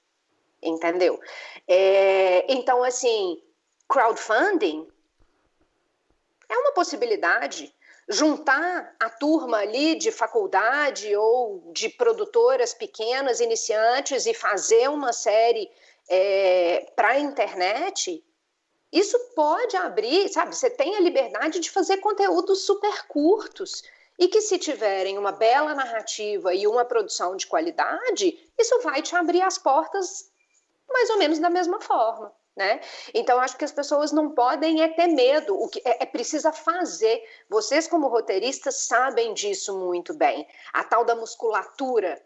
entendeu? É, então, assim, crowdfunding é uma possibilidade. Juntar a turma ali de faculdade ou de produtoras pequenas, iniciantes, e fazer uma série é, para a internet, isso pode abrir, sabe? Você tem a liberdade de fazer conteúdos super curtos e que, se tiverem uma bela narrativa e uma produção de qualidade, isso vai te abrir as portas mais ou menos da mesma forma. Né? Então, acho que as pessoas não podem é ter medo, o que é, é precisa fazer. Vocês, como roteiristas, sabem disso muito bem. A tal da musculatura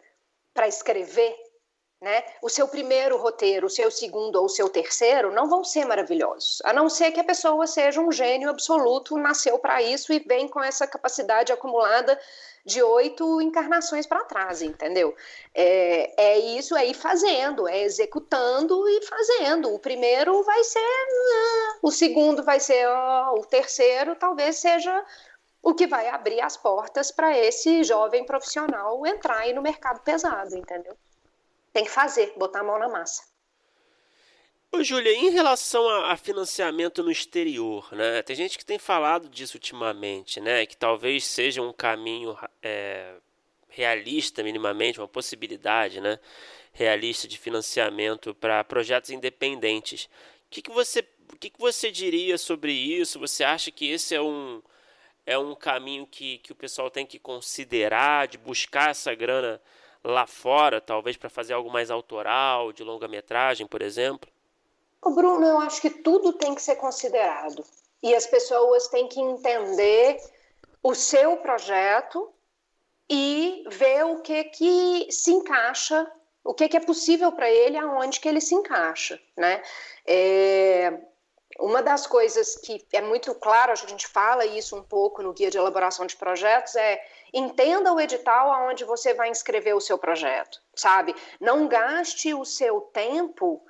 para escrever, né? O seu primeiro roteiro, o seu segundo ou o seu terceiro não vão ser maravilhosos, a não ser que a pessoa seja um gênio absoluto, nasceu para isso e vem com essa capacidade acumulada de oito encarnações para trás, entendeu? É, é isso, é ir fazendo, é executando e fazendo. O primeiro vai ser, ah, o segundo vai ser, o terceiro talvez seja o que vai abrir as portas para esse jovem profissional entrar aí no mercado pesado, entendeu? Tem que fazer, botar a mão na massa. Ô, Júlia, em relação a, a, financiamento no exterior, né? Tem gente que tem falado disso ultimamente, né? Que talvez seja um caminho é, realista, minimamente, uma possibilidade, né? Realista de financiamento para projetos independentes. O que, que você, o que, que você diria sobre isso? Você acha que esse é um é um caminho que, que o pessoal tem que considerar de buscar essa grana lá fora, talvez para fazer algo mais autoral, de longa-metragem, por exemplo? O Bruno, eu acho que tudo tem que ser considerado. E as pessoas têm que entender o seu projeto e ver o que que se encaixa, o que que é possível para ele, aonde que ele se encaixa, né? É, uma das coisas que é muito claro, a gente fala isso um pouco no guia de elaboração de projetos, é entenda o edital aonde você vai inscrever o seu projeto, sabe? Não gaste o seu tempo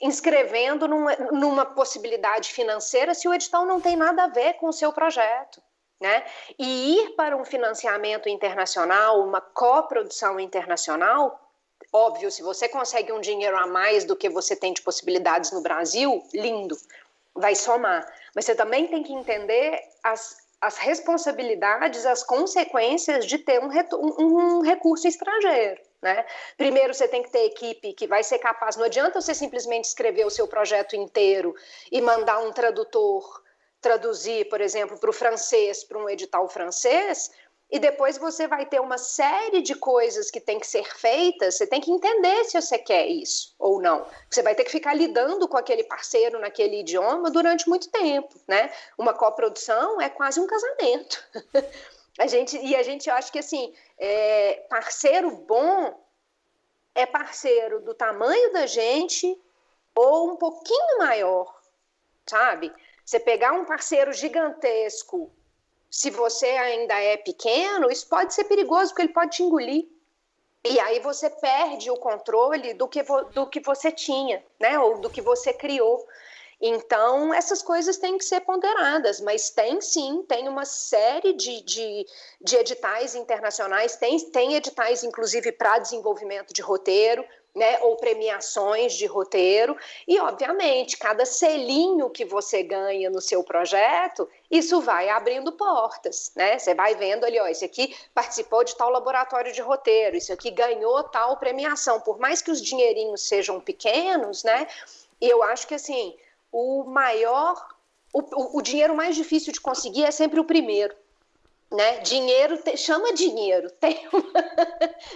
inscrevendo numa, numa possibilidade financeira se o edital não tem nada a ver com o seu projeto. Né? E ir para um financiamento internacional, uma coprodução internacional, óbvio, se você consegue um dinheiro a mais do que você tem de possibilidades no Brasil, lindo vai somar. Mas você também tem que entender as, as responsabilidades, as consequências de ter um, um, um recurso estrangeiro. Né? Primeiro, você tem que ter equipe que vai ser capaz. Não adianta você simplesmente escrever o seu projeto inteiro e mandar um tradutor traduzir, por exemplo, para o francês, para um edital francês, e depois você vai ter uma série de coisas que tem que ser feitas, você tem que entender se você quer isso ou não. Você vai ter que ficar lidando com aquele parceiro naquele idioma durante muito tempo, né? Uma coprodução é quase um casamento. a gente, e a gente acha que assim, é, parceiro bom é parceiro do tamanho da gente ou um pouquinho maior, sabe? Você pegar um parceiro gigantesco se você ainda é pequeno, isso pode ser perigoso, porque ele pode te engolir. E aí você perde o controle do que, do que você tinha, né? Ou do que você criou. Então, essas coisas têm que ser ponderadas, mas tem sim, tem uma série de, de, de editais internacionais, tem, tem editais, inclusive, para desenvolvimento de roteiro, né, ou premiações de roteiro, e obviamente, cada selinho que você ganha no seu projeto, isso vai abrindo portas, né? Você vai vendo ali, ó, esse aqui participou de tal laboratório de roteiro, isso aqui ganhou tal premiação, por mais que os dinheirinhos sejam pequenos, né? Eu acho que assim, o maior, o, o dinheiro mais difícil de conseguir é sempre o primeiro né? Dinheiro te, chama dinheiro, tem, uma,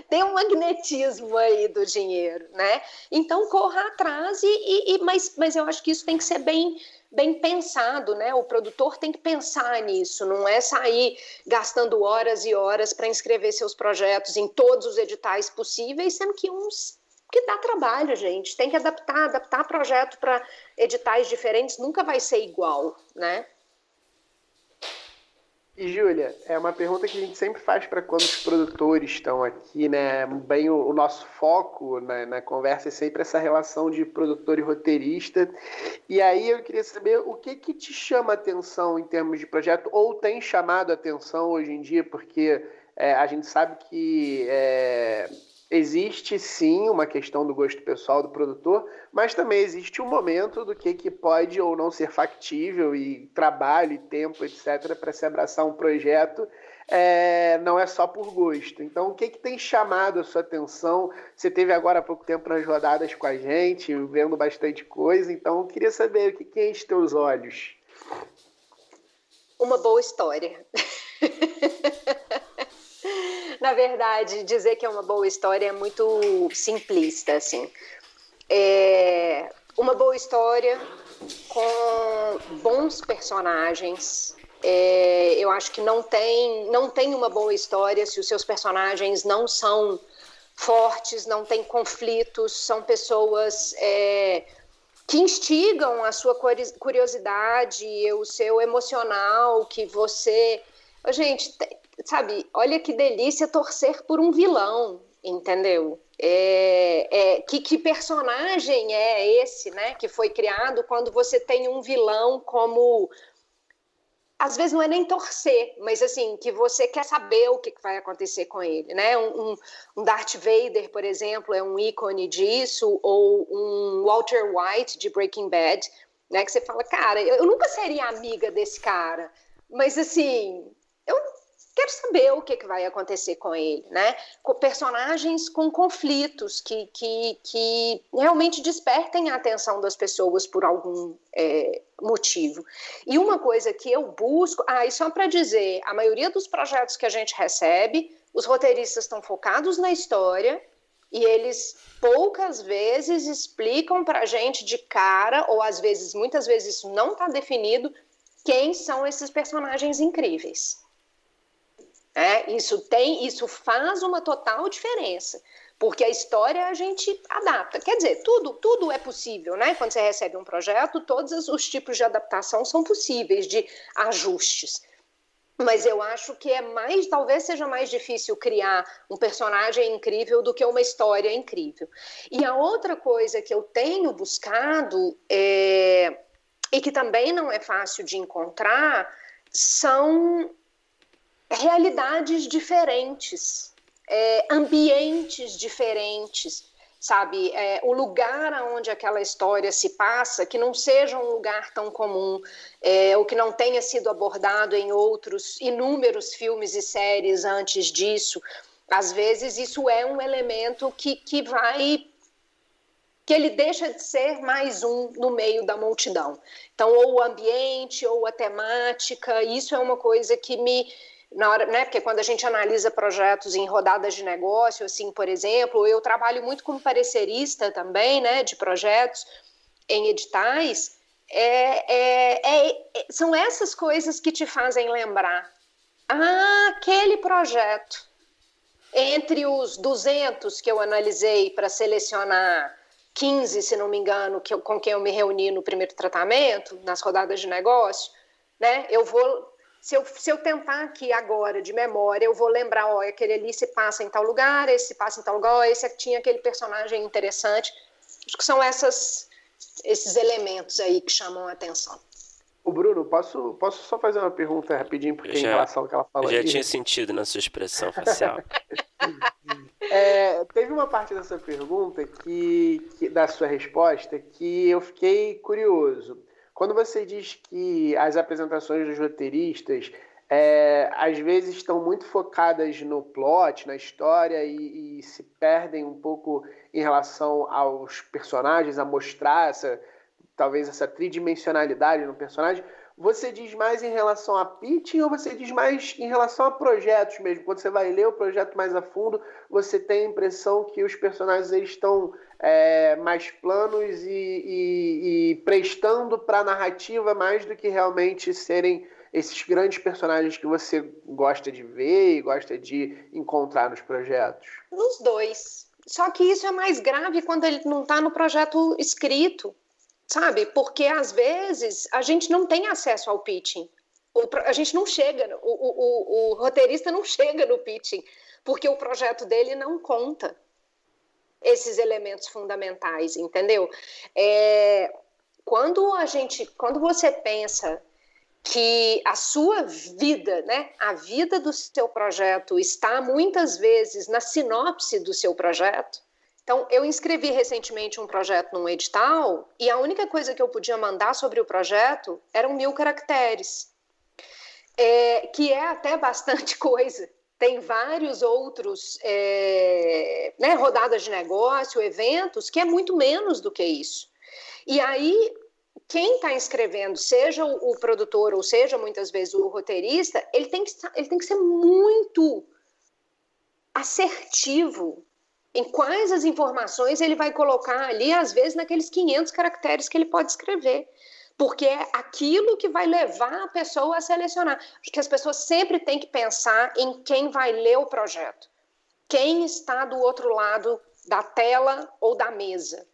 tem um magnetismo aí do dinheiro, né? Então corra atrás e, e, mas, mas eu acho que isso tem que ser bem bem pensado, né? O produtor tem que pensar nisso, não é sair gastando horas e horas para inscrever seus projetos em todos os editais possíveis, sendo que uns que dá trabalho, gente. Tem que adaptar, adaptar projeto para editais diferentes nunca vai ser igual, né? E, Júlia, é uma pergunta que a gente sempre faz para quando os produtores estão aqui, né? Bem, o, o nosso foco na, na, conversa é sempre essa relação de produtor e roteirista. E aí eu queria saber o que, que te chama atenção em termos de projeto, ou tem chamado atenção hoje em dia, porque é, a gente sabe que é, existe sim uma questão do gosto pessoal do produtor, mas também existe um momento do que, que pode ou não ser factível e trabalho e tempo, etc., para se abraçar um projeto. É, não é só por gosto. Então, o que, que tem chamado a sua atenção? Você teve agora há pouco tempo nas rodadas com a gente, vendo bastante coisa. Então, queria saber o que, que enche teus olhos. Uma boa história. na verdade, dizer que é uma boa história é muito simplista, assim. É, uma boa história com bons personagens. É, eu acho que não tem, não tem uma boa história se os seus personagens não são fortes, não tem conflitos, são pessoas é, que instigam a sua curiosidade, o seu emocional, que você. Gente, sabe, olha que delícia torcer por um vilão, entendeu? É, é, que, que, personagem é esse, né, que foi criado quando você tem um vilão como às vezes não é nem torcer, mas assim, que você quer saber o que vai acontecer com ele, né? Um, um, Darth Vader, por exemplo, é um ícone disso, ou um Walter White de Breaking Bad, né? Que você fala, cara, eu, nunca seria amiga desse cara, mas assim, quero saber o que, que vai acontecer com ele, né? Com personagens com conflitos que, que, que realmente despertem a atenção das pessoas por algum é, motivo. E uma coisa que eu busco, ah, e só para dizer, a maioria dos projetos que a gente recebe, os roteiristas estão focados na história e eles poucas vezes explicam para a gente de cara, ou às vezes, muitas vezes isso não está definido, quem são esses personagens incríveis. É, isso tem, isso faz uma total diferença, porque a história a gente adapta. Quer dizer, tudo, tudo é possível, né? Quando você recebe um projeto, todos os tipos de adaptação são possíveis, de ajustes. Mas eu acho que é mais, talvez seja mais difícil criar um personagem incrível do que uma história incrível. E a outra coisa que eu tenho buscado é, e que também não é fácil de encontrar são realidades diferentes, é, ambientes diferentes, sabe? É, o lugar onde aquela história se passa, que não seja um lugar tão comum, é, ou que não tenha sido abordado em outros inúmeros filmes e séries antes disso. Às vezes, isso é um elemento que, que vai que ele deixa de ser mais um no meio da multidão. Então, ou o ambiente, ou a temática, isso é uma coisa que me, na hora, né? Porque quando a gente analisa projetos em rodadas de negócio, assim, por exemplo, eu trabalho muito como parecerista também, né? De projetos em editais. É, é, é, são essas coisas que te fazem lembrar. Ah, aquele projeto. Entre os 200 que eu analisei para selecionar 15, se não me engano, que eu, com quem eu me reuni no primeiro tratamento, nas rodadas de negócio, né? Eu vou se eu, se eu tentar aqui agora, de memória, eu vou lembrar, ó, aquele ali se passa em tal lugar, esse se passa em tal lugar, ó, esse tinha aquele personagem interessante. Acho que são essas, esses elementos aí que chamam a atenção. O Bruno, posso, posso só fazer uma pergunta rapidinho, porque já, em relação ao que ela falou Já tinha sentido na sua expressão facial. é, teve uma parte dessa pergunta, que, que, da sua resposta, que eu fiquei curioso. Quando você diz que as apresentações dos roteiristas é, às vezes estão muito focadas no plot, na história e, e, se perdem um pouco em relação aos personagens, a mostrar essa, talvez essa tridimensionalidade no personagem. Você diz mais em relação a pitching ou você diz mais em relação a projetos mesmo? Quando você vai ler o projeto mais a fundo, você tem a impressão que os personagens eles estão é, mais planos e, e, e prestando para a narrativa mais do que realmente serem esses grandes personagens que você gosta de ver e gosta de encontrar nos projetos? Nos dois. Só que isso é mais grave quando ele não está no projeto escrito sabe? Porque às vezes a gente não tem acesso ao pitching. O, a gente não chega, o, o, o, roteirista não chega no pitching, porque o projeto dele não conta esses elementos fundamentais, entendeu? É, quando a gente, quando você pensa que a sua vida, né, a vida do seu projeto está muitas vezes na sinopse do seu projeto, então, eu inscrevi recentemente um projeto num edital e a única coisa que eu podia mandar sobre o projeto eram mil caracteres, é, que é até bastante coisa. Tem vários outros é, né, rodadas de negócio, eventos, que é muito menos do que isso. E aí, quem está escrevendo, seja o, produtor ou seja muitas vezes o roteirista, ele tem que, ele tem que ser muito assertivo em quais as informações ele vai colocar ali, às vezes naqueles 500 caracteres que ele pode escrever. Porque é aquilo que vai levar a pessoa a selecionar. Acho que as pessoas sempre têm que pensar em quem vai ler o projeto. Quem está do outro lado da tela ou da mesa.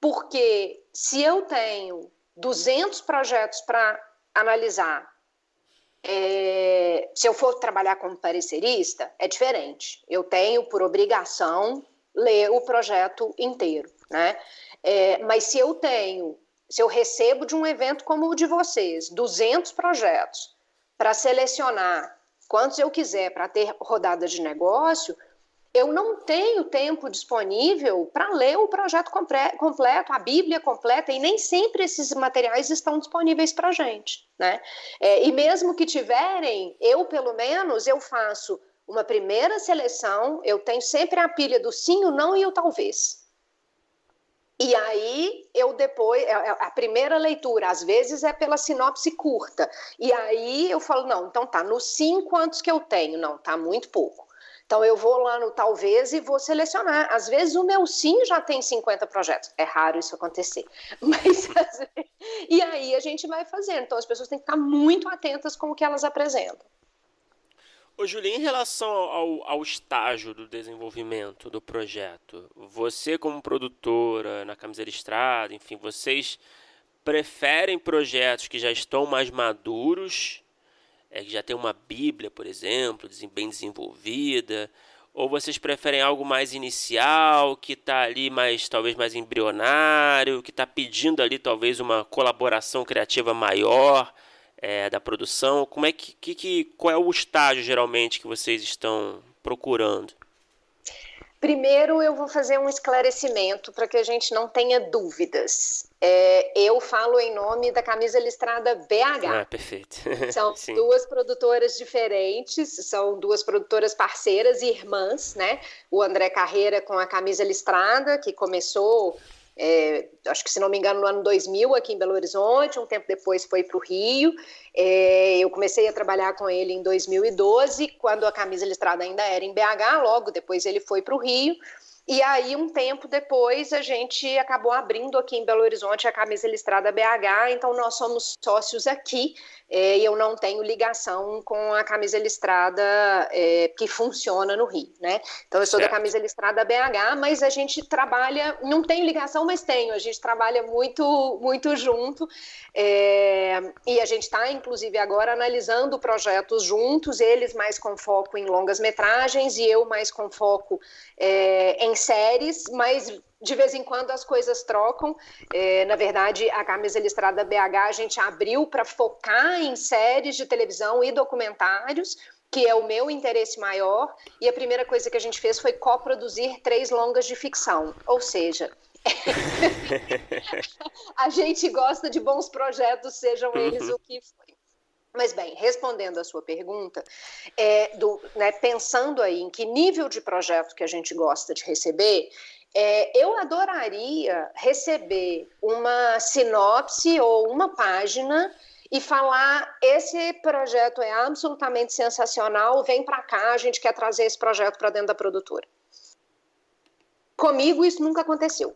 Porque se eu tenho 200 projetos para analisar, é, se eu for trabalhar como parecerista, é diferente. Eu tenho por obrigação ler o projeto inteiro, né? É, mas se eu tenho, se eu recebo de um evento como o de vocês, 200 projetos para selecionar quantos eu quiser para ter rodada de negócio, eu não tenho tempo disponível para ler o projeto completo, a Bíblia completa, e nem sempre esses materiais estão disponíveis para a gente. Né? É, e mesmo que tiverem, eu, pelo menos, eu faço uma primeira seleção, eu tenho sempre a pilha do sim, o não e o talvez. E aí eu depois, é, é, a primeira leitura, às vezes é pela sinopse curta. E aí eu falo, não, então tá, no sim, quantos que eu tenho? Não, tá muito pouco. Então eu vou lá no talvez e vou selecionar. Às vezes o meu sim já tem 50 projetos. É raro isso acontecer. Mas e aí a gente vai fazendo. Então as pessoas têm que estar muito atentas com o que elas apresentam. Ô, Julia, em relação ao, ao estágio do desenvolvimento do projeto, você como produtora na Camisa Listrada, enfim, vocês preferem projetos que já estão mais maduros é, que já tem uma Bíblia, por exemplo, bem desenvolvida? Ou vocês preferem algo mais inicial, que está ali mais talvez mais embrionário, que está pedindo ali talvez uma colaboração criativa maior é, da produção? Como é que, que, qual é o estágio geralmente que vocês estão procurando? Primeiro, eu vou fazer um esclarecimento para que a gente não tenha dúvidas. É, eu falo em nome da camisa listrada BH. Ah, perfeito. São duas produtoras diferentes, são duas produtoras parceiras e irmãs, né? O André Carreira com a camisa listrada, que começou é, acho que se não me engano, no ano 2000, aqui em Belo Horizonte, um tempo depois foi para o Rio. É, eu comecei a trabalhar com ele em 2012, quando a camisa listrada ainda era em BH, logo depois ele foi para o Rio. E aí, um tempo depois, a gente acabou abrindo aqui em Belo Horizonte a camisa listrada BH, então nós somos sócios aqui é, eu não tenho ligação com a camisa listrada é, que funciona no Rio, né? Então eu sou certo. da camisa listrada BH, mas a gente trabalha, não tem ligação, mas tenho, a gente trabalha muito, muito junto é, e a gente está, inclusive, agora analisando projetos juntos, eles mais com foco em longas metragens e eu mais com foco é, em séries, mas de vez em quando as coisas trocam. É, na verdade, a Camisa Listrada BH a gente abriu para focar em séries de televisão e documentários, que é o meu interesse maior. E a primeira coisa que a gente fez foi coproduzir três longas de ficção. Ou seja, a gente gosta de bons projetos, sejam eles uhum. o que for. Mas bem, respondendo a sua pergunta, é, do, né, pensando aí em que nível de projeto que a gente gosta de receber, é, eu adoraria receber uma sinopse ou uma página e falar: esse projeto é absolutamente sensacional, vem para cá, a gente quer trazer esse projeto para dentro da produtora. Comigo isso nunca aconteceu,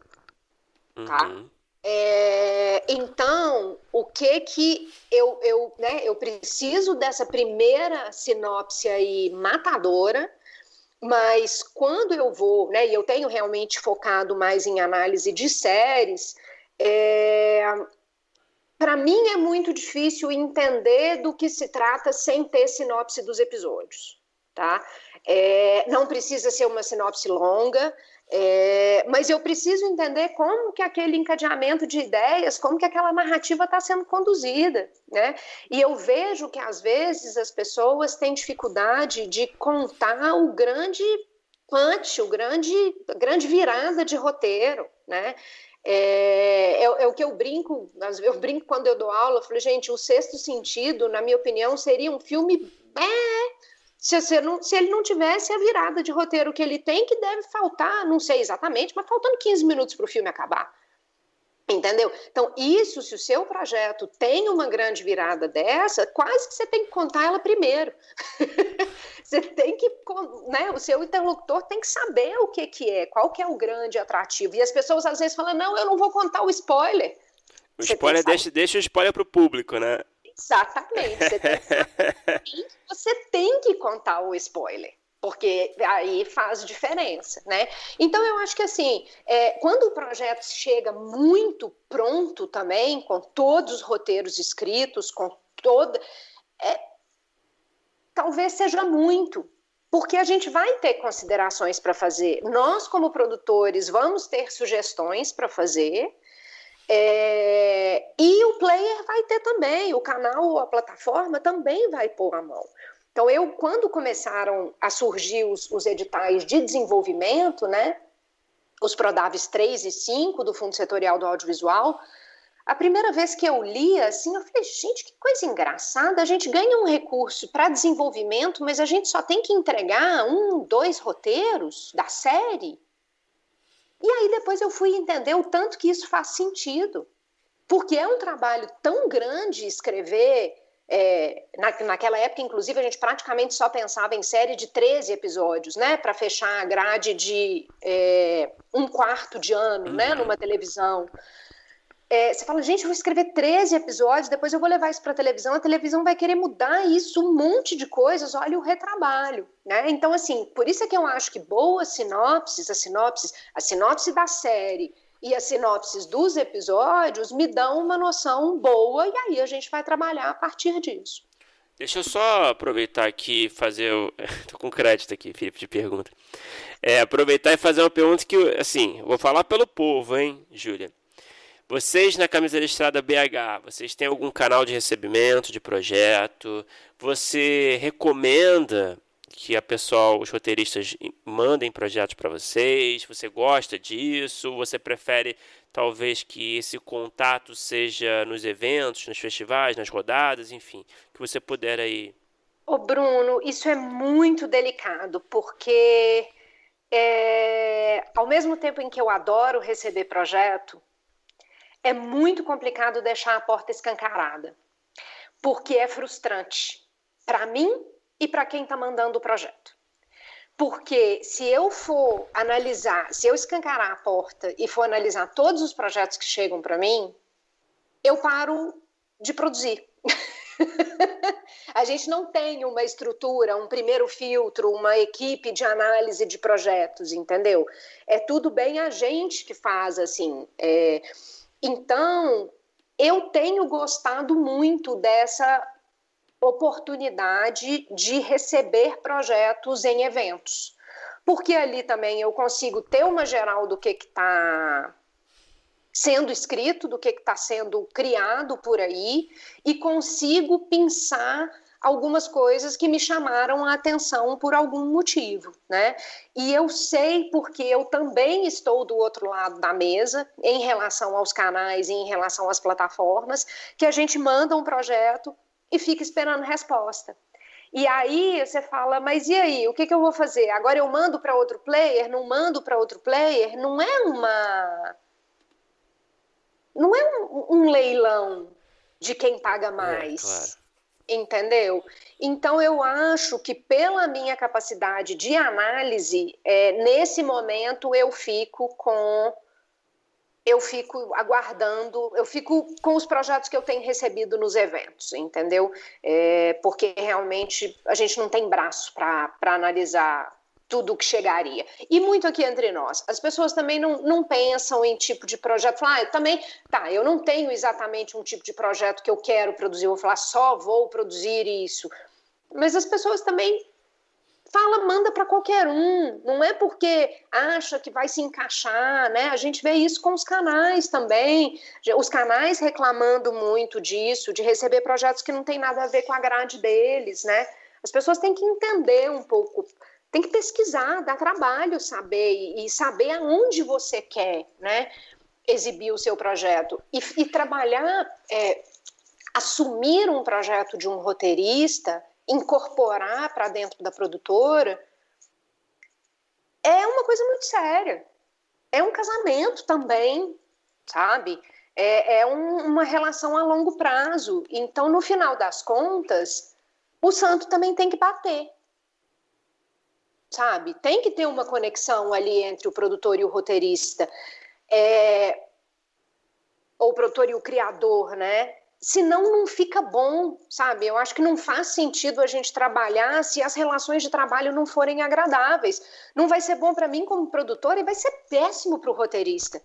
tá? É, então, o que que eu, eu, né, eu preciso dessa primeira sinopse aí matadora mas quando eu vou, né, e eu tenho realmente focado mais em análise de séries, é, para mim é muito difícil entender do que se trata sem ter sinopse dos episódios, tá? É, não precisa ser uma sinopse longa, é, mas eu preciso entender como que aquele encadeamento de ideias, como que aquela narrativa está sendo conduzida, né? E eu vejo que às vezes as pessoas têm dificuldade de contar o grande punch, o grande, grande virada de roteiro, né? É, é, é, o que eu brinco, eu brinco quando eu dou aula, eu falei, gente, o sexto sentido, na minha opinião, seria um filme é, se, não, se, ele não tivesse a virada de roteiro que ele tem, que deve faltar, não sei exatamente, mas faltando 15 minutos para o filme acabar. Entendeu? Então, isso, se o seu projeto tem uma grande virada dessa, quase que você tem que contar ela primeiro. Você tem que, né, o seu interlocutor tem que saber o que, que é, qual que é o grande atrativo. E as pessoas às vezes falam, não, eu não vou contar o spoiler. O você spoiler deixa, deixa o spoiler para o público, né? Exatamente. Você tem, você tem que contar o spoiler porque aí faz diferença, né? Então eu acho que assim, é, quando o projeto chega muito pronto também, com todos os roteiros escritos, com toda, é, talvez seja muito, porque a gente vai ter considerações para fazer. Nós como produtores vamos ter sugestões para fazer. É, e o player vai ter também, o canal ou a plataforma também vai pôr a mão. Então, eu, quando começaram a surgir os, os editais de desenvolvimento, né, os Prodaves 3 e 5 do Fundo Setorial do Audiovisual, a primeira vez que eu li, assim, eu falei, gente, que coisa engraçada, a gente ganha um recurso para desenvolvimento, mas a gente só tem que entregar um, dois roteiros da série. E aí depois eu fui entender o tanto que isso faz sentido. Porque é um trabalho tão grande escrever é, na, naquela época, inclusive, a gente praticamente só pensava em série de 13 episódios, né? Para fechar a grade de é, um quarto de ano, né, uhum. né? Numa televisão. É, você fala, gente, eu vou escrever 13 episódios, depois eu vou levar isso para a televisão, a televisão vai querer mudar isso, um monte de coisas, olha o retrabalho, né? Então, assim, por isso é que eu acho que boas sinopses, as sinopses, a sinopse da série e as sinopses dos episódios me dão uma noção boa e aí a gente vai trabalhar a partir disso. Deixa eu só aproveitar aqui e fazer. O... Tô com crédito aqui, Felipe, de pergunta. É, aproveitar e fazer uma pergunta que, assim, vou falar pelo povo, hein, Júlia? Vocês na Camisa Listrada BH, vocês têm algum canal de recebimento de projeto? Você recomenda que a pessoal, os roteiristas mandem projetos para vocês? Você gosta disso? Você prefere talvez que esse contato seja nos eventos, nos festivais, nas rodadas, enfim, que você puder aí. Ô Bruno, isso é muito delicado, porque é, ao mesmo tempo em que eu adoro receber projeto, é muito complicado deixar a porta escancarada, porque é frustrante para mim e para quem está mandando o projeto. Porque se eu for analisar, se eu escancarar a porta e for analisar todos os projetos que chegam para mim, eu paro de produzir. a gente não tem uma estrutura, um primeiro filtro, uma equipe de análise de projetos, entendeu? É tudo bem a gente que faz assim. É... Então, eu tenho gostado muito dessa oportunidade de receber projetos em eventos. Porque ali também eu consigo ter uma geral do que está sendo escrito, do que está sendo criado por aí, e consigo pensar algumas coisas que me chamaram a atenção por algum motivo, né? E eu sei porque eu também estou do outro lado da mesa em relação aos canais e em relação às plataformas, que a gente manda um projeto e fica esperando resposta. E aí você fala, mas e aí, o que, que eu vou fazer? Agora eu mando para outro player? Não mando para outro player? Não é uma. Não é um, um leilão de quem paga é, mais. É, claro. Entendeu? Então eu acho que pela minha capacidade de análise, é, nesse momento eu fico com eu fico aguardando, eu fico com os projetos que eu tenho recebido nos eventos, entendeu? É, porque realmente a gente não tem braço para analisar tudo que chegaria. E muito aqui entre nós. As pessoas também não, não pensam em tipo de projeto. Falam, ah, eu também, tá, eu não tenho exatamente um tipo de projeto que eu quero produzir. Eu vou falar, só vou produzir isso. Mas as pessoas também fala, manda para qualquer um, não é porque acha que vai se encaixar, né? A gente vê isso com os canais também, os canais reclamando muito disso, de receber projetos que não tem nada a ver com a grade deles, né? As pessoas têm que entender um pouco, tem que pesquisar, dar trabalho saber e, saber aonde você quer, né? Exibir o seu projeto e, e trabalhar, é, assumir um projeto de um roteirista incorporar para dentro da produtora, é uma coisa muito séria. É um casamento também, sabe? É, é um, uma relação a longo prazo. Então, no final das contas, o santo também tem que bater. Sabe? Tem que ter uma conexão ali entre o produtor e o roteirista. É, ou o produtor e o criador, né? Senão não fica bom, sabe? Eu acho que não faz sentido a gente trabalhar se as relações de trabalho não forem agradáveis. Não vai ser bom para mim como produtor e vai ser péssimo para o roteirista.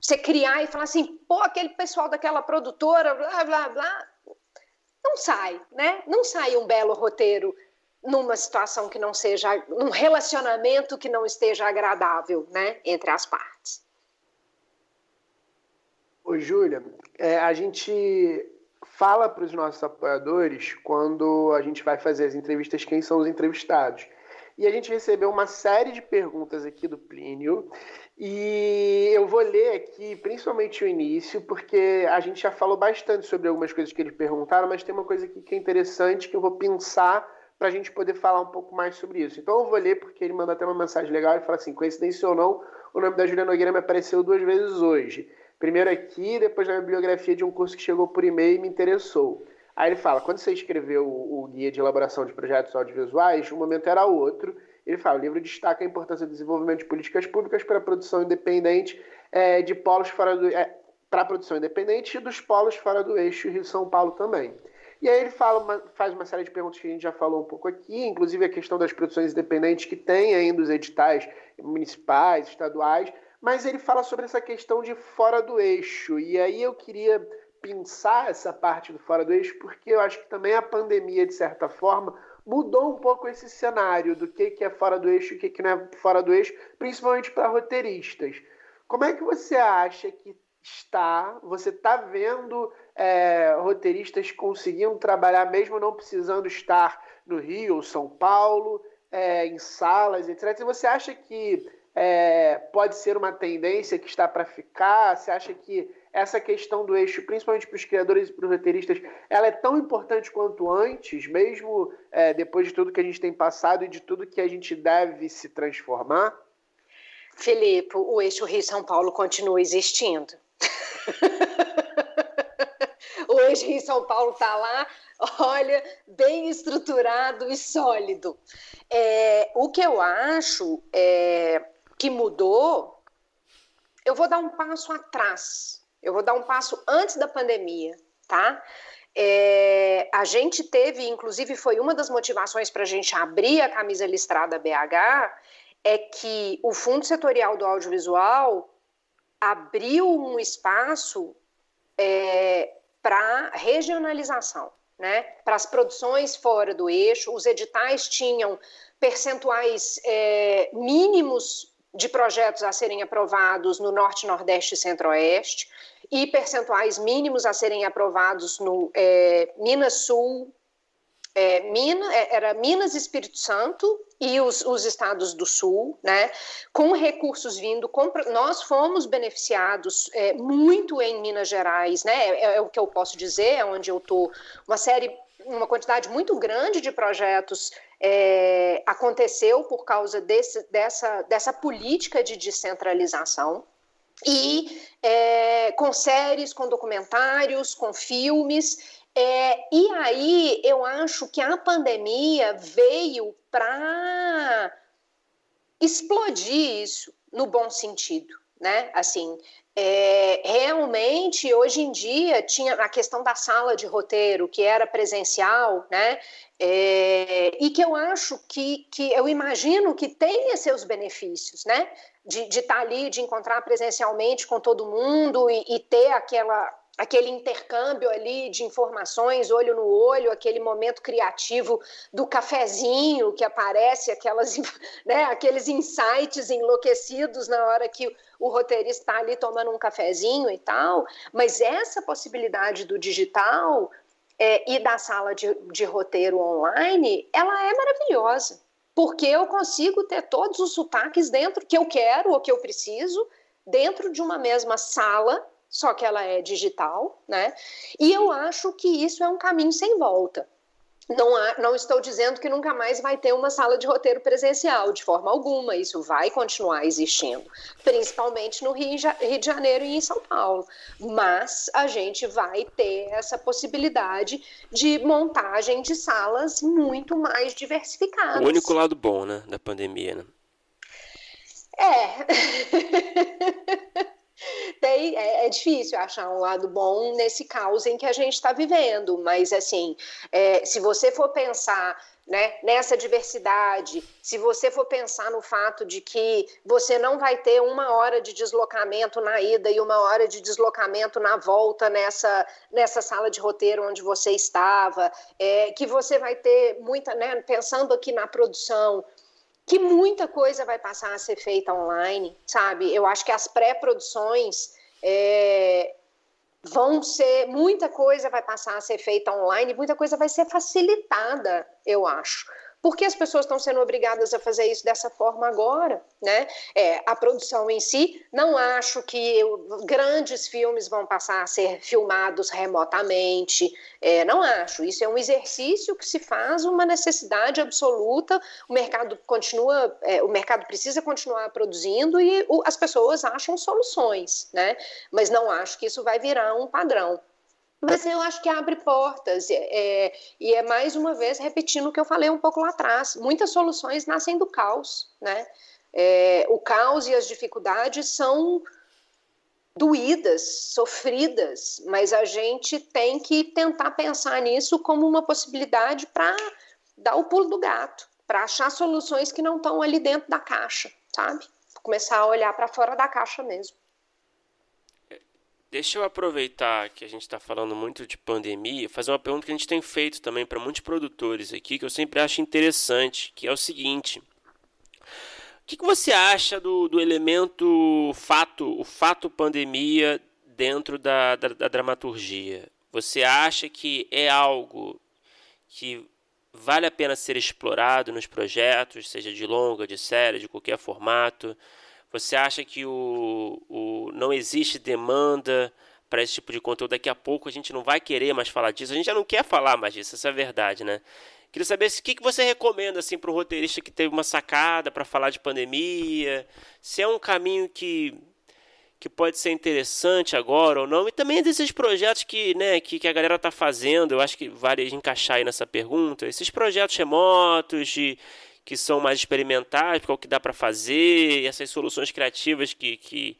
Você criar e falar assim, pô, aquele pessoal daquela produtora, blá, blá, blá. Não sai, né? Não sai um belo roteiro numa situação que não seja, num relacionamento que não esteja agradável, né? Entre as partes. Ô, Júlia, é, a gente fala para os nossos apoiadores quando a gente vai fazer as entrevistas quem são os entrevistados. E a gente recebeu uma série de perguntas aqui do Plínio e eu vou ler aqui principalmente o início, porque a gente já falou bastante sobre algumas coisas que eles perguntaram, mas tem uma coisa aqui que é interessante que eu vou pensar para a gente poder falar um pouco mais sobre isso. Então eu vou ler porque ele manda até uma mensagem legal e fala assim: coincidência ou não, o nome da Julia Nogueira me apareceu duas vezes hoje. Primeiro aqui, depois na bibliografia de um curso que chegou por e-mail e me interessou. Aí ele fala, quando você escreveu o, guia de elaboração de projetos audiovisuais, um momento era outro. Ele fala, o livro destaca a importância do desenvolvimento de políticas públicas para a produção independente é, de polos fora do é, para a produção independente e dos polos fora do eixo Rio-São Paulo também. E aí ele fala uma, faz uma série de perguntas que a gente já falou um pouco aqui, inclusive a questão das produções independentes que tem ainda os editais municipais, estaduais, mas ele fala sobre essa questão de fora do eixo. E aí eu queria pensar essa parte do fora do eixo, porque eu acho que também a pandemia, de certa forma, mudou um pouco esse cenário do que, que é fora do eixo e o que, que não é fora do eixo, principalmente para roteiristas. Como é que você acha que está, você está vendo é, roteiristas conseguindo trabalhar mesmo não precisando estar no Rio ou São Paulo, é, em salas, etc. E você acha que é, pode ser uma tendência que está para ficar? Você acha que essa questão do eixo, principalmente para os criadores e para os roteiristas, ela é tão importante quanto antes, mesmo é, depois de tudo que a gente tem passado e de tudo que a gente deve se transformar? Felipe, o eixo Rio-São Paulo continua existindo. o eixo Rio-São Paulo está lá, olha, bem estruturado e sólido. É, o que eu acho é, que mudou, eu vou dar um passo atrás. Eu vou dar um passo antes da pandemia, tá? É, a gente teve, inclusive, foi uma das motivações para a gente abrir a camisa listrada BH, é que o Fundo Setorial do Audiovisual abriu um espaço é, para regionalização, né? Para as produções fora do eixo, os editais tinham percentuais é, mínimos de projetos a serem aprovados no Norte, Nordeste e Centro-Oeste e percentuais mínimos a serem aprovados no é, Minas Sul, é, Minas, é, era Minas e Espírito Santo e os, os, estados do Sul, né, com recursos vindo, com, nós fomos beneficiados é, muito em Minas Gerais, né, é, é o que eu posso dizer, é onde eu estou, uma série, uma quantidade muito grande de projetos é, aconteceu por causa desse, dessa, dessa política de descentralização e é, com séries, com documentários, com filmes. É, e aí eu acho que a pandemia veio para explodir isso no bom sentido, né? Assim, é, realmente, hoje em dia, tinha a questão da sala de roteiro, que era presencial, né? É, e que eu acho que, que eu imagino que tenha seus benefícios, né? De, de estar ali, de encontrar presencialmente com todo mundo e, e ter aquela aquele intercâmbio ali de informações, olho no olho, aquele momento criativo do cafezinho que aparece, aquelas, né, aqueles insights enlouquecidos na hora que o roteirista está ali tomando um cafezinho e tal. Mas essa possibilidade do digital é, e da sala de, de roteiro online, ela é maravilhosa, porque eu consigo ter todos os sotaques dentro que eu quero ou que eu preciso, dentro de uma mesma sala só que ela é digital, né? E eu acho que isso é um caminho sem volta. não, há, não estou dizendo que nunca mais vai ter uma sala de roteiro presencial, de forma alguma. Isso vai continuar existindo, principalmente no Rio, Rio de Janeiro e em São Paulo. Mas a gente vai ter essa possibilidade de montagem de salas muito mais diversificadas. O único lado bom, né, da pandemia, né? É. Tem, é, é, difícil achar um lado bom nesse caos em que a gente está vivendo, mas assim, é, se você for pensar né, nessa diversidade, se você for pensar no fato de que você não vai ter uma hora de deslocamento na ida e uma hora de deslocamento na volta nessa, nessa sala de roteiro onde você estava, é, que você vai ter muita, né, pensando aqui na produção, que muita coisa vai passar a ser feita online, sabe? Eu acho que as pré-produções é, vão ser, muita coisa vai passar a ser feita online, muita coisa vai ser facilitada, eu acho. Por que as pessoas estão sendo obrigadas a fazer isso dessa forma agora? Né? É, a produção em si, não acho que eu, grandes filmes vão passar a ser filmados remotamente, é, não acho. Isso é um exercício que se faz uma necessidade absoluta. O mercado continua, é, o mercado precisa continuar produzindo e o, as pessoas acham soluções, né? Mas não acho que isso vai virar um padrão. Mas eu acho que abre portas, é, é, e é mais uma vez repetindo o que eu falei um pouco lá atrás: muitas soluções nascem do caos. Né? É, o caos e as dificuldades são doídas, sofridas, mas a gente tem que tentar pensar nisso como uma possibilidade para dar o pulo do gato, para achar soluções que não estão ali dentro da caixa, sabe? Começar a olhar para fora da caixa mesmo. Deixa eu aproveitar que a gente está falando muito de pandemia, fazer uma pergunta que a gente tem feito também para muitos produtores aqui, que eu sempre acho interessante, que é o seguinte. O que, que você acha do, do elemento fato, o fato pandemia dentro da, da, da dramaturgia? Você acha que é algo que vale a pena ser explorado nos projetos, seja de longa, de série, de qualquer formato? Você acha que o, o não existe demanda para esse tipo de conteúdo? Daqui a pouco a gente não vai querer mais falar disso. A gente já não quer falar mais disso, essa é a verdade, né? Queria saber o que, que você recomenda assim, para o roteirista que teve uma sacada para falar de pandemia. Se é um caminho que, que pode ser interessante agora ou não. E também desses projetos que, né, que, que a galera está fazendo. Eu acho que vale encaixar aí nessa pergunta. Esses projetos remotos de que são mais experimentais, porque é o que dá para fazer, e essas soluções criativas que, que,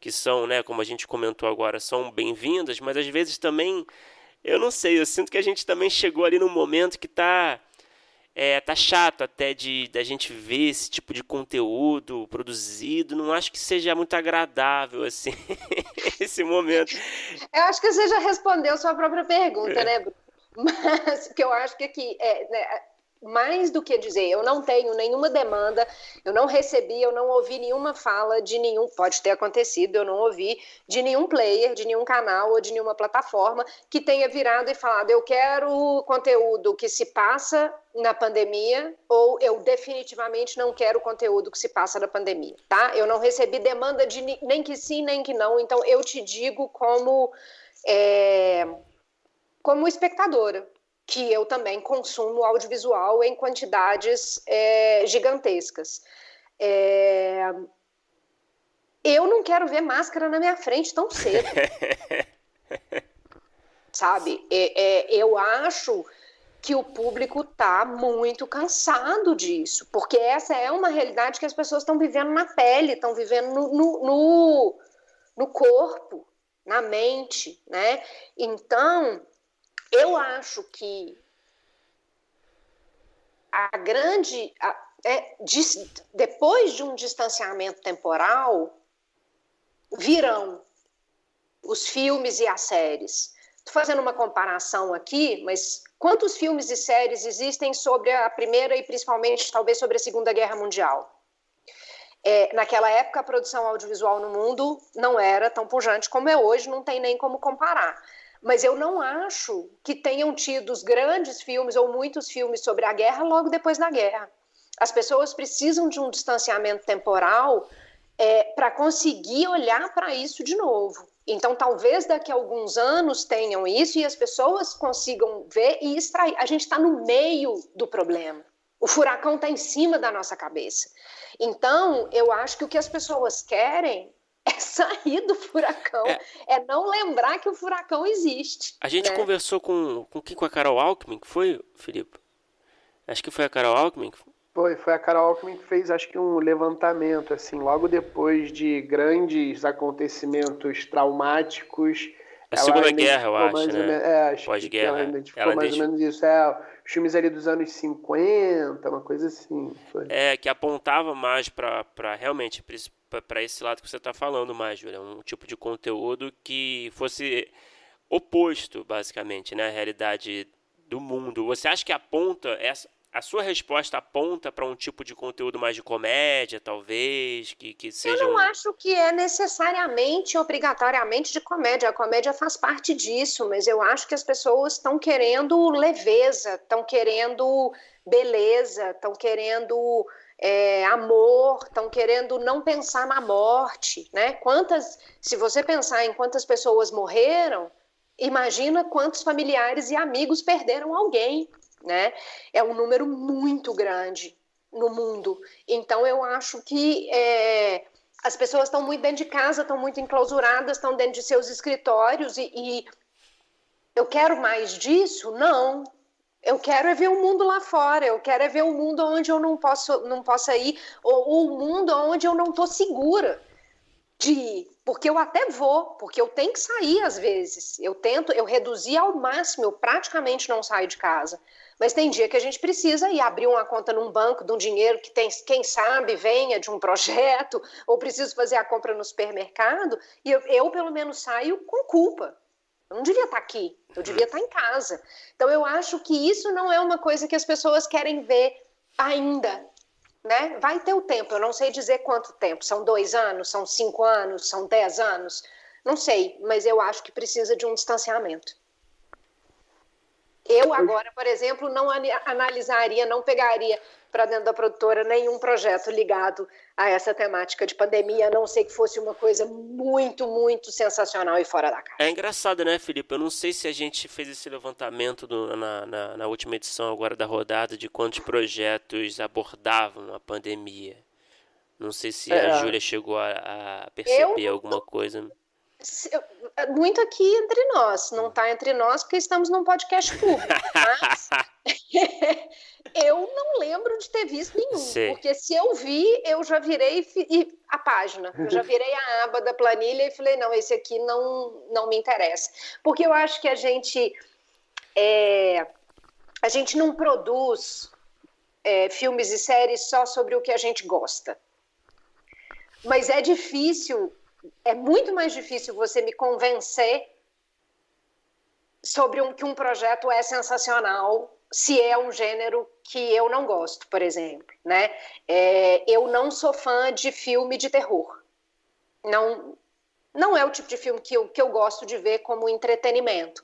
que são, né, como a gente comentou agora, são bem-vindas, mas às vezes também, eu não sei, eu sinto que a gente também chegou ali num momento que está é, tá chato até de da gente ver esse tipo de conteúdo produzido. Não acho que seja muito agradável assim esse momento. Eu acho que você já respondeu sua própria pergunta, é. né, Bruno? Mas que eu acho que aqui é, né, mais do que dizer, eu não tenho nenhuma demanda, eu não recebi, eu não ouvi nenhuma fala de nenhum, pode ter acontecido, eu não ouvi de nenhum player, de nenhum canal ou de nenhuma plataforma que tenha virado e falado, eu quero conteúdo que se passa na pandemia ou eu definitivamente não quero conteúdo que se passa na pandemia, tá? Eu não recebi demanda de nem que sim, nem que não, então eu te digo como é, como espectadora, que eu também consumo audiovisual em quantidades é, gigantescas. É... Eu não quero ver máscara na minha frente tão cedo. Sabe? É, é, eu acho que o público está muito cansado disso, porque essa é uma realidade que as pessoas estão vivendo na pele, estão vivendo no, no, no, no corpo, na mente, né? Então, eu acho que a grande. A, é, depois de um distanciamento temporal, virão os filmes e as séries. Estou fazendo uma comparação aqui, mas quantos filmes e séries existem sobre a Primeira e principalmente, talvez, sobre a Segunda Guerra Mundial? É, naquela época, a produção audiovisual no mundo não era tão pujante como é hoje, não tem nem como comparar. Mas eu não acho que tenham tido os grandes filmes ou muitos filmes sobre a guerra logo depois da guerra. As pessoas precisam de um distanciamento temporal é, para conseguir olhar para isso de novo. Então, talvez daqui a alguns anos tenham isso e as pessoas consigam ver e extrair. A gente está no meio do problema. O furacão está em cima da nossa cabeça. Então, eu acho que o que as pessoas querem é sair do furacão, é, é não lembrar que o furacão existe. A gente né? conversou com, com quem? Com a Carol Alckmin, que foi, Felipe? Acho que foi a Carol Alckmin. Foi, foi a Carol Alckmin que fez, acho que um levantamento, assim, logo depois de grandes acontecimentos traumáticos. A Segunda Guerra, eu acho, né? Menos, é, acho Pós-guerra. Ela identificou ela mais ou menos isso. É, filmes ali dos anos 50, uma coisa assim. Foi. É, que apontava mais para realmente para esse lado que você está falando mais, Júlia. Um tipo de conteúdo que fosse oposto, basicamente, né? À realidade do mundo. Você acha que aponta essa, a sua resposta aponta para um tipo de conteúdo mais de comédia, talvez, que, que seja. Eu não um... acho que é necessariamente, obrigatoriamente de comédia. A comédia faz parte disso, mas eu acho que as pessoas estão querendo leveza, estão querendo beleza, estão querendo é, amor, estão querendo não pensar na morte, né? Quantas, se você pensar em quantas pessoas morreram, imagina quantos familiares e amigos perderam alguém né? É um número muito grande no mundo. Então, eu acho que é, as pessoas estão muito dentro de casa, estão muito enclausuradas, estão dentro de seus escritórios e, e eu quero mais disso? Não. Eu quero é ver o mundo lá fora, eu quero é ver o mundo onde eu não posso não possa ir, ou, ou o mundo onde eu não estou segura de ir. Porque eu até vou, porque eu tenho que sair às vezes. Eu tento, eu reduzi ao máximo, eu praticamente não saio de casa. Mas tem dia que a gente precisa ir abrir uma conta num banco de um dinheiro que tem, quem sabe, venha de um projeto, ou preciso fazer a compra no supermercado, e eu, eu pelo menos saio com culpa. Eu não devia estar aqui, eu devia estar em casa. Então eu acho que isso não é uma coisa que as pessoas querem ver ainda. Né? Vai ter o tempo, eu não sei dizer quanto tempo. São dois anos, são cinco anos, são dez anos, não sei, mas eu acho que precisa de um distanciamento. Eu agora, por exemplo, não analisaria, não pegaria para dentro da produtora nenhum projeto ligado a essa temática de pandemia, a não ser que fosse uma coisa muito, muito sensacional e fora da caixa. É engraçado, né, Felipe? Eu não sei se a gente fez esse levantamento do, na, na, na, última edição agora da rodada de quantos projetos abordavam a pandemia. Não sei se é. a Júlia chegou a, a perceber eu, alguma coisa muito aqui entre nós, não está entre nós porque estamos num podcast público, mas eu não lembro de ter visto nenhum, Sim. porque se eu vi, eu já virei a página, eu já virei a aba da planilha e falei, não, esse aqui não, não me interessa, porque eu acho que a gente é, a gente não produz é, filmes e séries só sobre o que a gente gosta, mas é difícil é muito mais difícil você me convencer sobre um, que um projeto é sensacional se é um gênero que eu não gosto, por exemplo, né? É, eu não sou fã de filme de terror. Não, não é o tipo de filme que eu, que eu gosto de ver como entretenimento.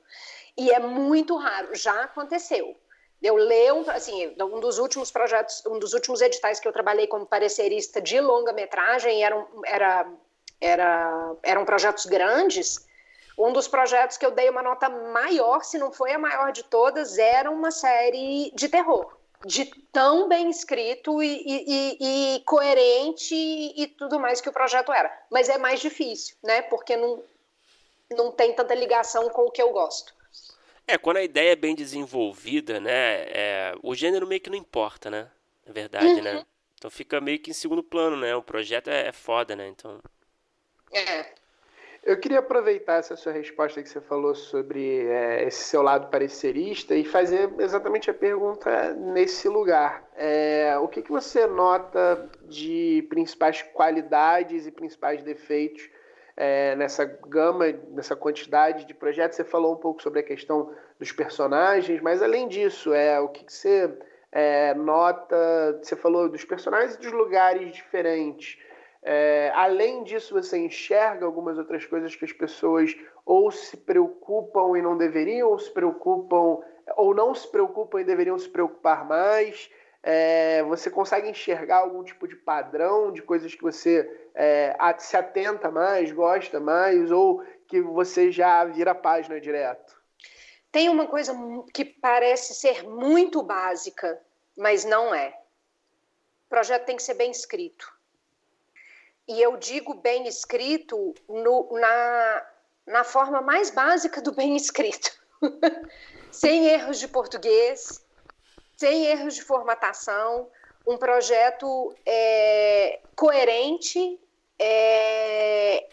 E é muito raro. Já aconteceu. Eu leio, assim, um dos últimos projetos, um dos últimos editais que eu trabalhei como parecerista de longa-metragem era, era era, eram projetos grandes. Um dos projetos que eu dei uma nota maior, se não foi a maior de todas, era uma série de terror. De tão bem escrito e, e, e coerente e tudo mais que o projeto era. Mas é mais difícil, né? Porque não, não tem tanta ligação com o que eu gosto. É, quando a ideia é bem desenvolvida, né? É, o gênero meio que não importa, né? Na verdade, né? uhum. né? Então fica meio que em segundo plano, né? O projeto é, é foda, né? Então. É. Eu queria aproveitar essa sua resposta que você falou sobre é, esse seu lado parecerista e fazer exatamente a pergunta nesse lugar. É, o que, que você nota de principais qualidades e principais defeitos é, nessa gama, nessa quantidade de projetos? Você falou um pouco sobre a questão dos personagens, mas além disso, é, o que, que você é, nota? Você falou dos personagens e dos lugares diferentes. É, além disso, você enxerga algumas outras coisas que as pessoas ou se preocupam e não deveriam, ou se preocupam, ou não se preocupam e deveriam se preocupar mais. É, você consegue enxergar algum tipo de padrão de coisas que você é, se atenta mais, gosta mais, ou que você já vira a página direto? Tem uma coisa que parece ser muito básica, mas não é. O projeto tem que ser bem escrito. E eu digo bem escrito no, na, na forma mais básica do bem escrito. sem erros de português, sem erros de formatação, um projeto é, coerente, é,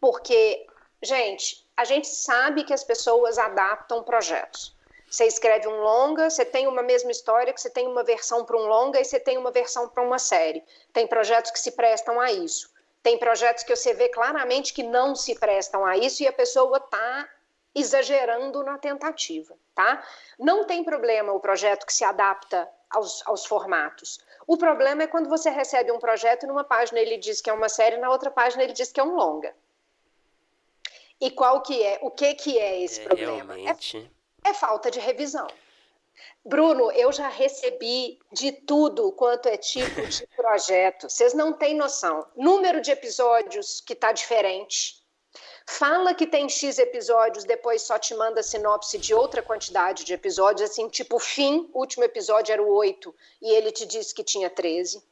porque, gente, a gente sabe que as pessoas adaptam projetos. Você escreve um longa, você tem uma mesma história, que você tem uma versão para um longa e você tem uma versão para uma série. Tem projetos que se prestam a isso. Tem projetos que você vê claramente que não se prestam a isso e a pessoa está exagerando na tentativa, tá? Não tem problema o projeto que se adapta aos, aos, formatos. O problema é quando você recebe um projeto e numa página ele diz que é uma série, na outra página ele diz que é um longa. E qual que é? O que que é esse é, problema? Realmente... É, é falta de revisão. Bruno, eu já recebi de tudo quanto é tipo de projeto. Vocês não têm noção. Número de episódios que está diferente. Fala que tem X episódios, depois só te manda sinopse de outra quantidade de episódios, assim, tipo, fim, último episódio era o 8 e ele te disse que tinha 13.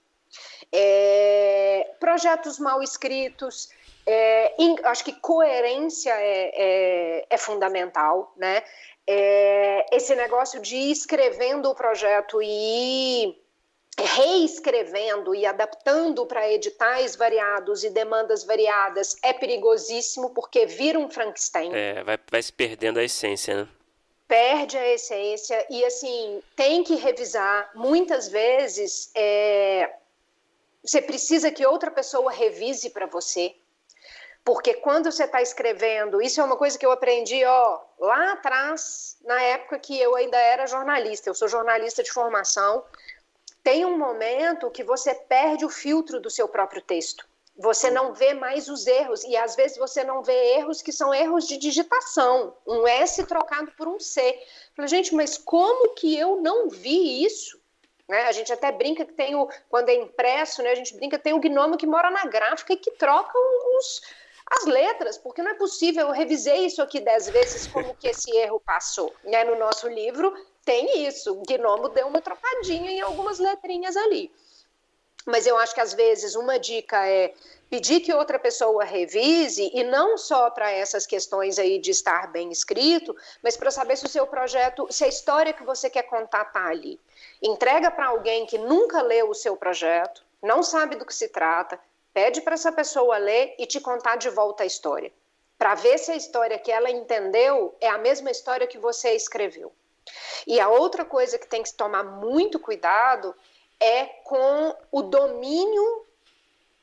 É, projetos mal escritos, é, acho que coerência é, é, é fundamental, né? É, esse negócio de ir escrevendo o projeto e ir reescrevendo e adaptando para editais variados e demandas variadas é perigosíssimo porque vira um Frankenstein. É, vai, vai se perdendo a essência, né? Perde a essência e, assim, tem que revisar. Muitas vezes, é, você precisa que outra pessoa revise para você. Porque quando você está escrevendo, isso é uma coisa que eu aprendi ó, lá atrás, na época que eu ainda era jornalista. Eu sou jornalista de formação. Tem um momento que você perde o filtro do seu próprio texto. Você não vê mais os erros, e às vezes você não vê erros que são erros de digitação, um S trocado por um C. Falei, gente, mas como que eu não vi isso? Né? A gente até brinca que tem o, quando é impresso, né, a gente brinca tem o gnomo que mora na gráfica e que troca os, as letras, porque não é possível, eu revisei isso aqui dez vezes, como que esse erro passou. Né? No nosso livro tem isso, o Gnomo deu uma trocadinha em algumas letrinhas ali. Mas eu acho que às vezes uma dica é pedir que outra pessoa revise, e não só para essas questões aí de estar bem escrito, mas para saber se o seu projeto, se a história que você quer contar está ali. Entrega para alguém que nunca leu o seu projeto, não sabe do que se trata, Pede para essa pessoa ler e te contar de volta a história, para ver se a história que ela entendeu é a mesma história que você escreveu. E a outra coisa que tem que tomar muito cuidado é com o domínio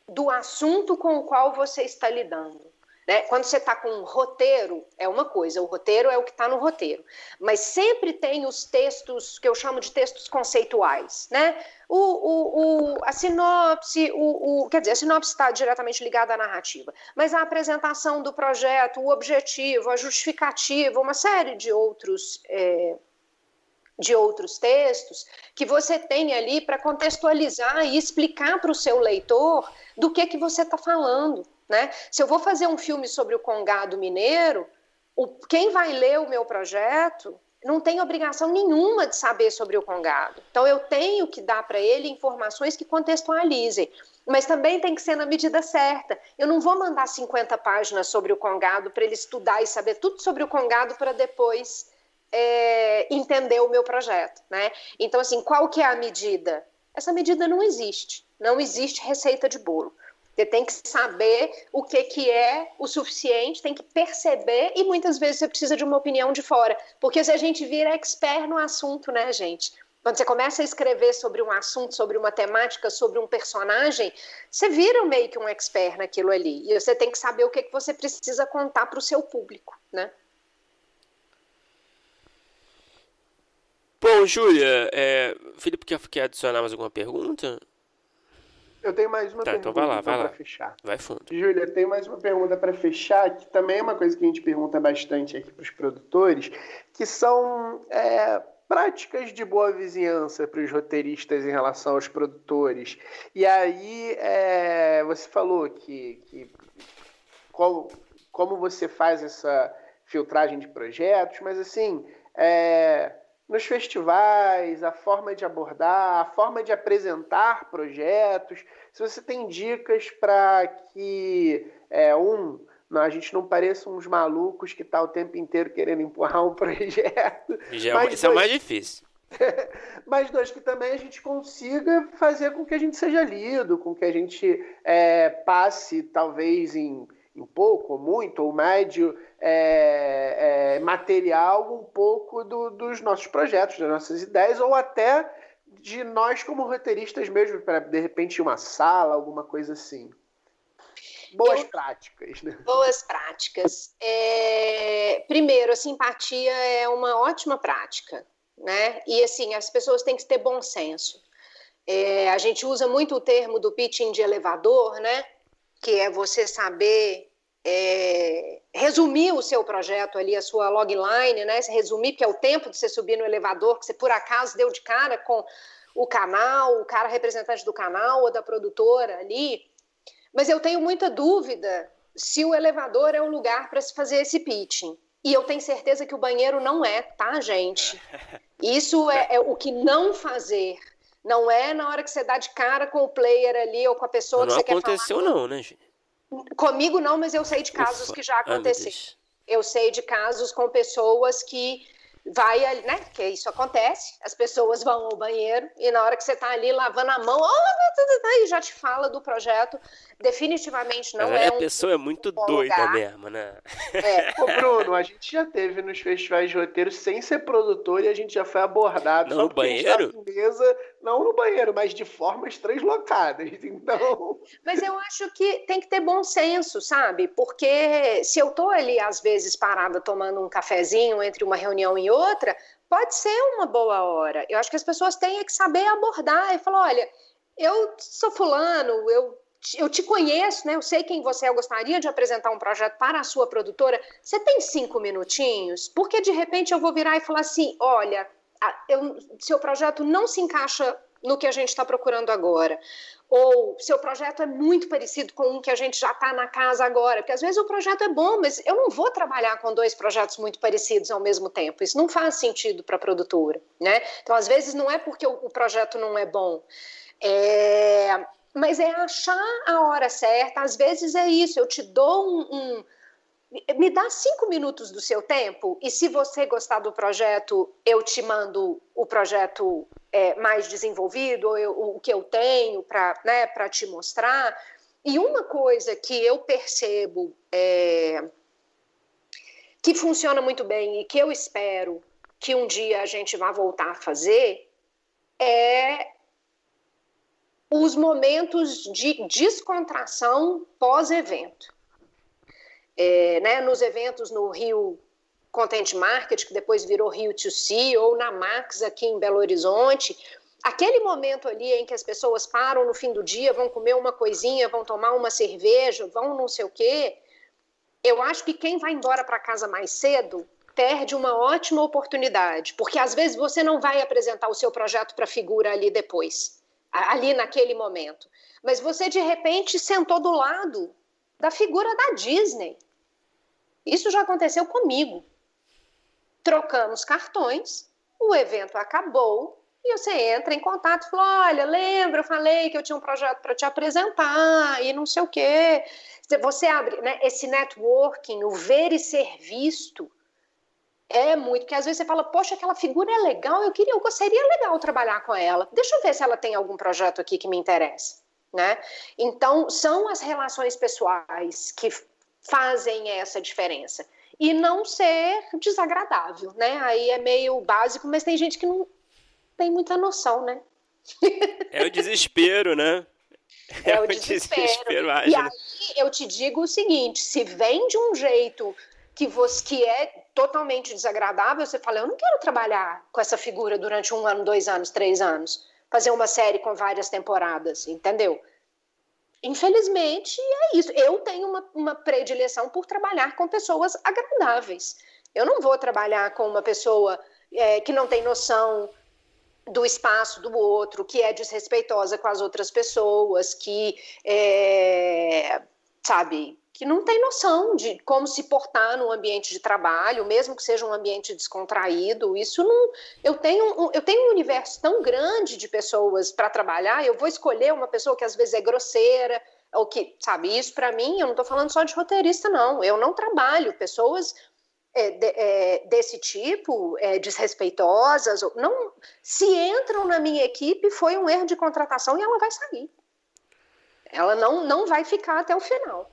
do assunto com o qual você está lidando. Né? Quando você está com um roteiro, é uma coisa, o roteiro é o que está no roteiro. Mas sempre tem os textos que eu chamo de textos conceituais. Né? O, o, o a sinopse, o, o, quer dizer, a sinopse está diretamente ligada à narrativa, mas a apresentação do projeto, o objetivo, a justificativa, uma série de outros. É, de outros textos que você tem ali para contextualizar e explicar para o seu leitor do que que você está falando. Né? Se eu vou fazer um filme sobre o Congado Mineiro, o, quem vai ler o meu projeto não tem obrigação nenhuma de saber sobre o Congado. Então, eu tenho que dar para ele informações que contextualizem. Mas também tem que ser na medida certa. Eu não vou mandar 50 páginas sobre o Congado para ele estudar e saber tudo sobre o Congado para depois é, entender o meu projeto. Né? Então, assim, qual que é a medida? Essa medida não existe. Não existe receita de bolo. Você tem que saber o que, que é o suficiente, tem que perceber e muitas vezes você precisa de uma opinião de fora. Porque se a gente vira expert no assunto, né, gente? Quando você começa a escrever sobre um assunto, sobre uma temática, sobre um personagem, você vira meio que um expert naquilo ali. E você tem que saber o que, que você precisa contar para o seu público, né? Bom, Júlia, é, Felipe quer, quer adicionar mais alguma pergunta? Eu tenho mais uma tá, pergunta então vai lá, vai então, lá. para fechar. Vai fundo. Júlia, tem mais uma pergunta para fechar, que também é uma coisa que a gente pergunta bastante aqui para os produtores, que são é, práticas de boa vizinhança para os roteiristas em relação aos produtores. E aí é, você falou que, que qual, como você faz essa filtragem de projetos, mas assim, é, nos festivais, a forma de abordar, a forma de apresentar projetos, se você tem dicas para que, é, um, a gente não pareça uns malucos que tá o tempo inteiro querendo empurrar um projeto. Já, é isso dois, é o mais difícil. mas dois, que também a gente consiga fazer com que a gente seja lido, com que a gente é, passe, talvez, em, em pouco, ou muito, ou médio, é, é, material um pouco do, dos nossos projetos, das nossas ideias, ou até de nós como roteiristas mesmo, para de repente uma sala, alguma coisa assim. Boas Eu, práticas, né? Boas práticas. É, primeiro, a simpatia é uma ótima prática, né? E assim, as pessoas têm que ter bom senso. É, a gente usa muito o termo do pitching de elevador, né? Que é você saber é, resumir o seu projeto ali, a sua logline, né? Resumir, que é o tempo de você subir no elevador, que você por acaso deu de cara com o canal, o cara representante do canal ou da produtora ali. Mas eu tenho muita dúvida se o elevador é um lugar para se fazer esse pitching. E eu tenho certeza que o banheiro não é, tá, gente? Isso é, é o que não fazer. Não é na hora que você dá de cara com o player ali ou com a pessoa não que você quer falar. Não aconteceu não, né, gente? Comigo não, mas eu sei de casos Ufa. que já aconteceram. Eu sei de casos com pessoas que vai ali, né? Que isso acontece, as pessoas vão ao banheiro e na hora que você está ali lavando a mão, oh, e já te fala do projeto. Definitivamente não é. A um, pessoa é muito um doida lugar. mesmo, né? É. Ô, Bruno, a gente já teve nos festivais de roteiro sem ser produtor e a gente já foi abordado. Não, no banheiro? Mesa, não no banheiro, mas de formas translocadas. Então. Mas eu acho que tem que ter bom senso, sabe? Porque se eu tô ali, às vezes, parada tomando um cafezinho entre uma reunião e outra, pode ser uma boa hora. Eu acho que as pessoas têm que saber abordar e falar: olha, eu sou fulano, eu, eu te conheço, né? Eu sei quem você é, eu gostaria de apresentar um projeto para a sua produtora. Você tem cinco minutinhos? Porque de repente eu vou virar e falar assim: olha, eu, seu projeto não se encaixa no que a gente está procurando agora ou seu projeto é muito parecido com um que a gente já está na casa agora, porque às vezes o projeto é bom, mas eu não vou trabalhar com dois projetos muito parecidos ao mesmo tempo. Isso não faz sentido para a produtora, né? Então, às vezes não é porque o, projeto não é bom, é... mas é achar a hora certa. Às vezes é isso. Eu te dou um, um me dá cinco minutos do seu tempo e se você gostar do projeto, eu te mando o projeto é, mais desenvolvido, ou eu, o que eu tenho para né, te mostrar. E uma coisa que eu percebo é, que funciona muito bem e que eu espero que um dia a gente vá voltar a fazer é os momentos de descontração pós-evento é, né, nos eventos no Rio Content Market, que depois virou Rio to See, ou na Max aqui em Belo Horizonte, aquele momento ali em que as pessoas param no fim do dia, vão comer uma coisinha, vão tomar uma cerveja, vão não sei o quê, eu acho que quem vai embora para casa mais cedo perde uma ótima oportunidade, porque às vezes você não vai apresentar o seu projeto para a figura ali depois, ali naquele momento, mas você de repente sentou do lado da figura da Disney. Isso já aconteceu comigo. Trocamos cartões, o evento acabou e você entra em contato e fala: Olha, lembra, eu falei que eu tinha um projeto para te apresentar e não sei o quê. Você abre né, esse networking, o ver e ser visto. É muito, porque às vezes você fala, poxa, aquela figura é legal, eu queria, eu seria legal trabalhar com ela. Deixa eu ver se ela tem algum projeto aqui que me interessa né? Então, são as relações pessoais que fazem essa diferença. E não ser desagradável, né? Aí é meio básico, mas tem gente que não tem muita noção, né? É o desespero, né? É, é o desespero. desespero e aí eu te digo o seguinte: se vem de um jeito que você que é totalmente desagradável, você fala, eu não quero trabalhar com essa figura durante um ano, dois anos, três anos fazer uma série com várias temporadas, entendeu? Infelizmente, é isso. Eu tenho uma, uma predileção por trabalhar com pessoas agradáveis. Eu não vou trabalhar com uma pessoa é, que não tem noção do espaço do outro, que é desrespeitosa com as outras pessoas, que é, sabe, que não tem noção de como se portar no ambiente de trabalho, mesmo que seja um ambiente descontraído. Isso não. Eu tenho, eu tenho um universo tão grande de pessoas para trabalhar, eu vou escolher uma pessoa que às vezes é grosseira, ou que, sabe, isso para mim, eu não estou falando só de roteirista, não. Eu não trabalho pessoas é, de, é, desse tipo, é, desrespeitosas, não, se entram na minha equipe, foi um erro de contratação e ela vai sair. Ela não, não vai ficar até o final.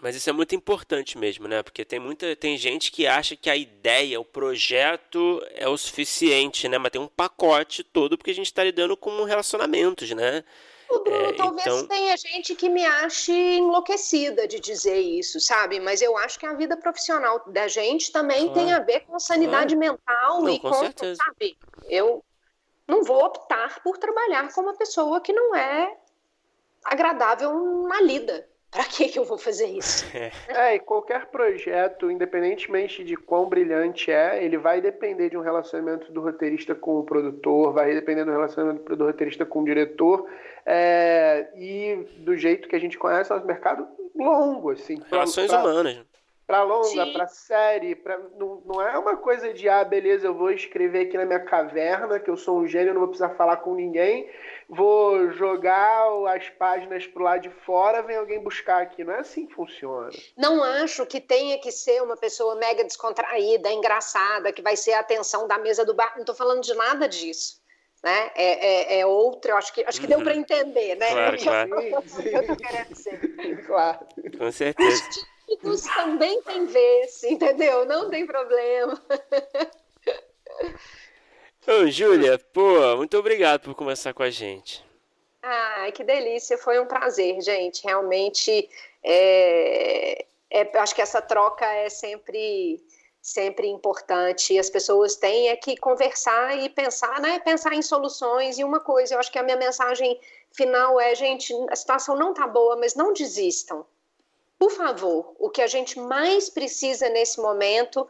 Mas isso é muito importante mesmo, né? Porque tem muita tem gente que acha que a ideia, o projeto é o suficiente, né? Mas tem um pacote todo porque a gente está lidando com relacionamentos, né? Bruno, é, talvez então... tenha gente que me ache enlouquecida de dizer isso, sabe? Mas eu acho que a vida profissional da gente também tem a ver com sanidade mental não, e com, com sabe? Eu não vou optar por trabalhar com uma pessoa que não é agradável na lida. Para que que eu vou fazer isso? É. é, e qualquer projeto, independentemente de quão brilhante é, ele vai depender de um relacionamento do roteirista com o produtor, vai depender do relacionamento do roteirista com o diretor, é, e do jeito que a gente conhece nosso mercado longo, assim. Relações pra, humanas. Pra longa, Sim. pra série, pra, não, não é uma coisa de, ah, beleza, eu vou escrever aqui na minha caverna, que eu sou um gênio, não vou precisar falar com ninguém, vou jogar as páginas pro lado de fora, vem alguém buscar aqui. Não é assim que funciona. Não acho que tenha que ser uma pessoa mega descontraída, engraçada, que vai ser a atenção da mesa do bar. Não tô falando de nada disso. Né? É, é, é outra, acho que, acho que deu para entender, né? Claro, claro. eu tô querendo dizer. Claro. Com certeza políticos também tem vez, entendeu? Não tem problema. Ô, Júlia, pô, muito obrigado por conversar com a gente. Ai, que delícia, foi um prazer, gente. Realmente, é, é, acho que essa troca é sempre sempre importante. As pessoas têm é que conversar e pensar, né? Pensar em soluções. E uma coisa, eu acho que a minha mensagem final é, gente, a situação não tá boa, mas não desistam. Por favor, o que a gente mais precisa nesse momento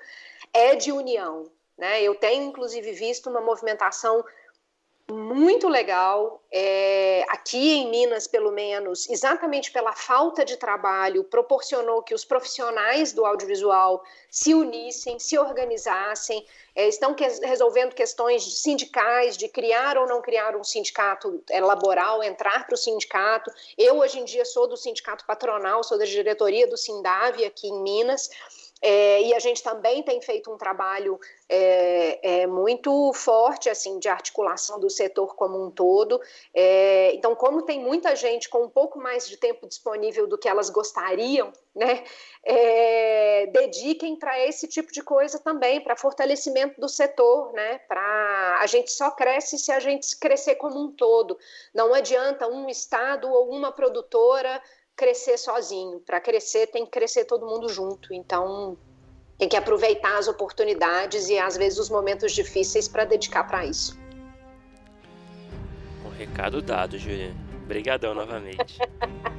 é de união. Né? Eu tenho, inclusive, visto uma movimentação muito legal. É, aqui em Minas, pelo menos, exatamente pela falta de trabalho, proporcionou que os profissionais do audiovisual se unissem, se organizassem, é, estão que, resolvendo questões sindicais, de criar ou não criar um sindicato é, laboral, entrar para o sindicato. Eu, hoje em dia, sou do sindicato patronal, sou da diretoria do Sindave aqui em Minas. É, e a gente também tem feito um trabalho é, é, muito forte assim de articulação do setor como um todo. É, então, como tem muita gente com um pouco mais de tempo disponível do que elas gostariam, né, é, dediquem para esse tipo de coisa também, para fortalecimento do setor, né, para a gente só cresce se a gente crescer como um todo. Não adianta um estado ou uma produtora crescer sozinho. Para crescer, tem que crescer todo mundo junto. Então, tem que aproveitar as oportunidades e às vezes os momentos difíceis para dedicar para isso. Um recado dado, Juliana. Obrigadão novamente.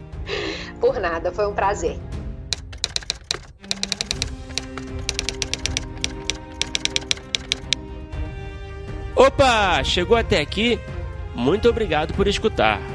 Por nada, foi um prazer. Opa, chegou até aqui? Muito obrigado por escutar.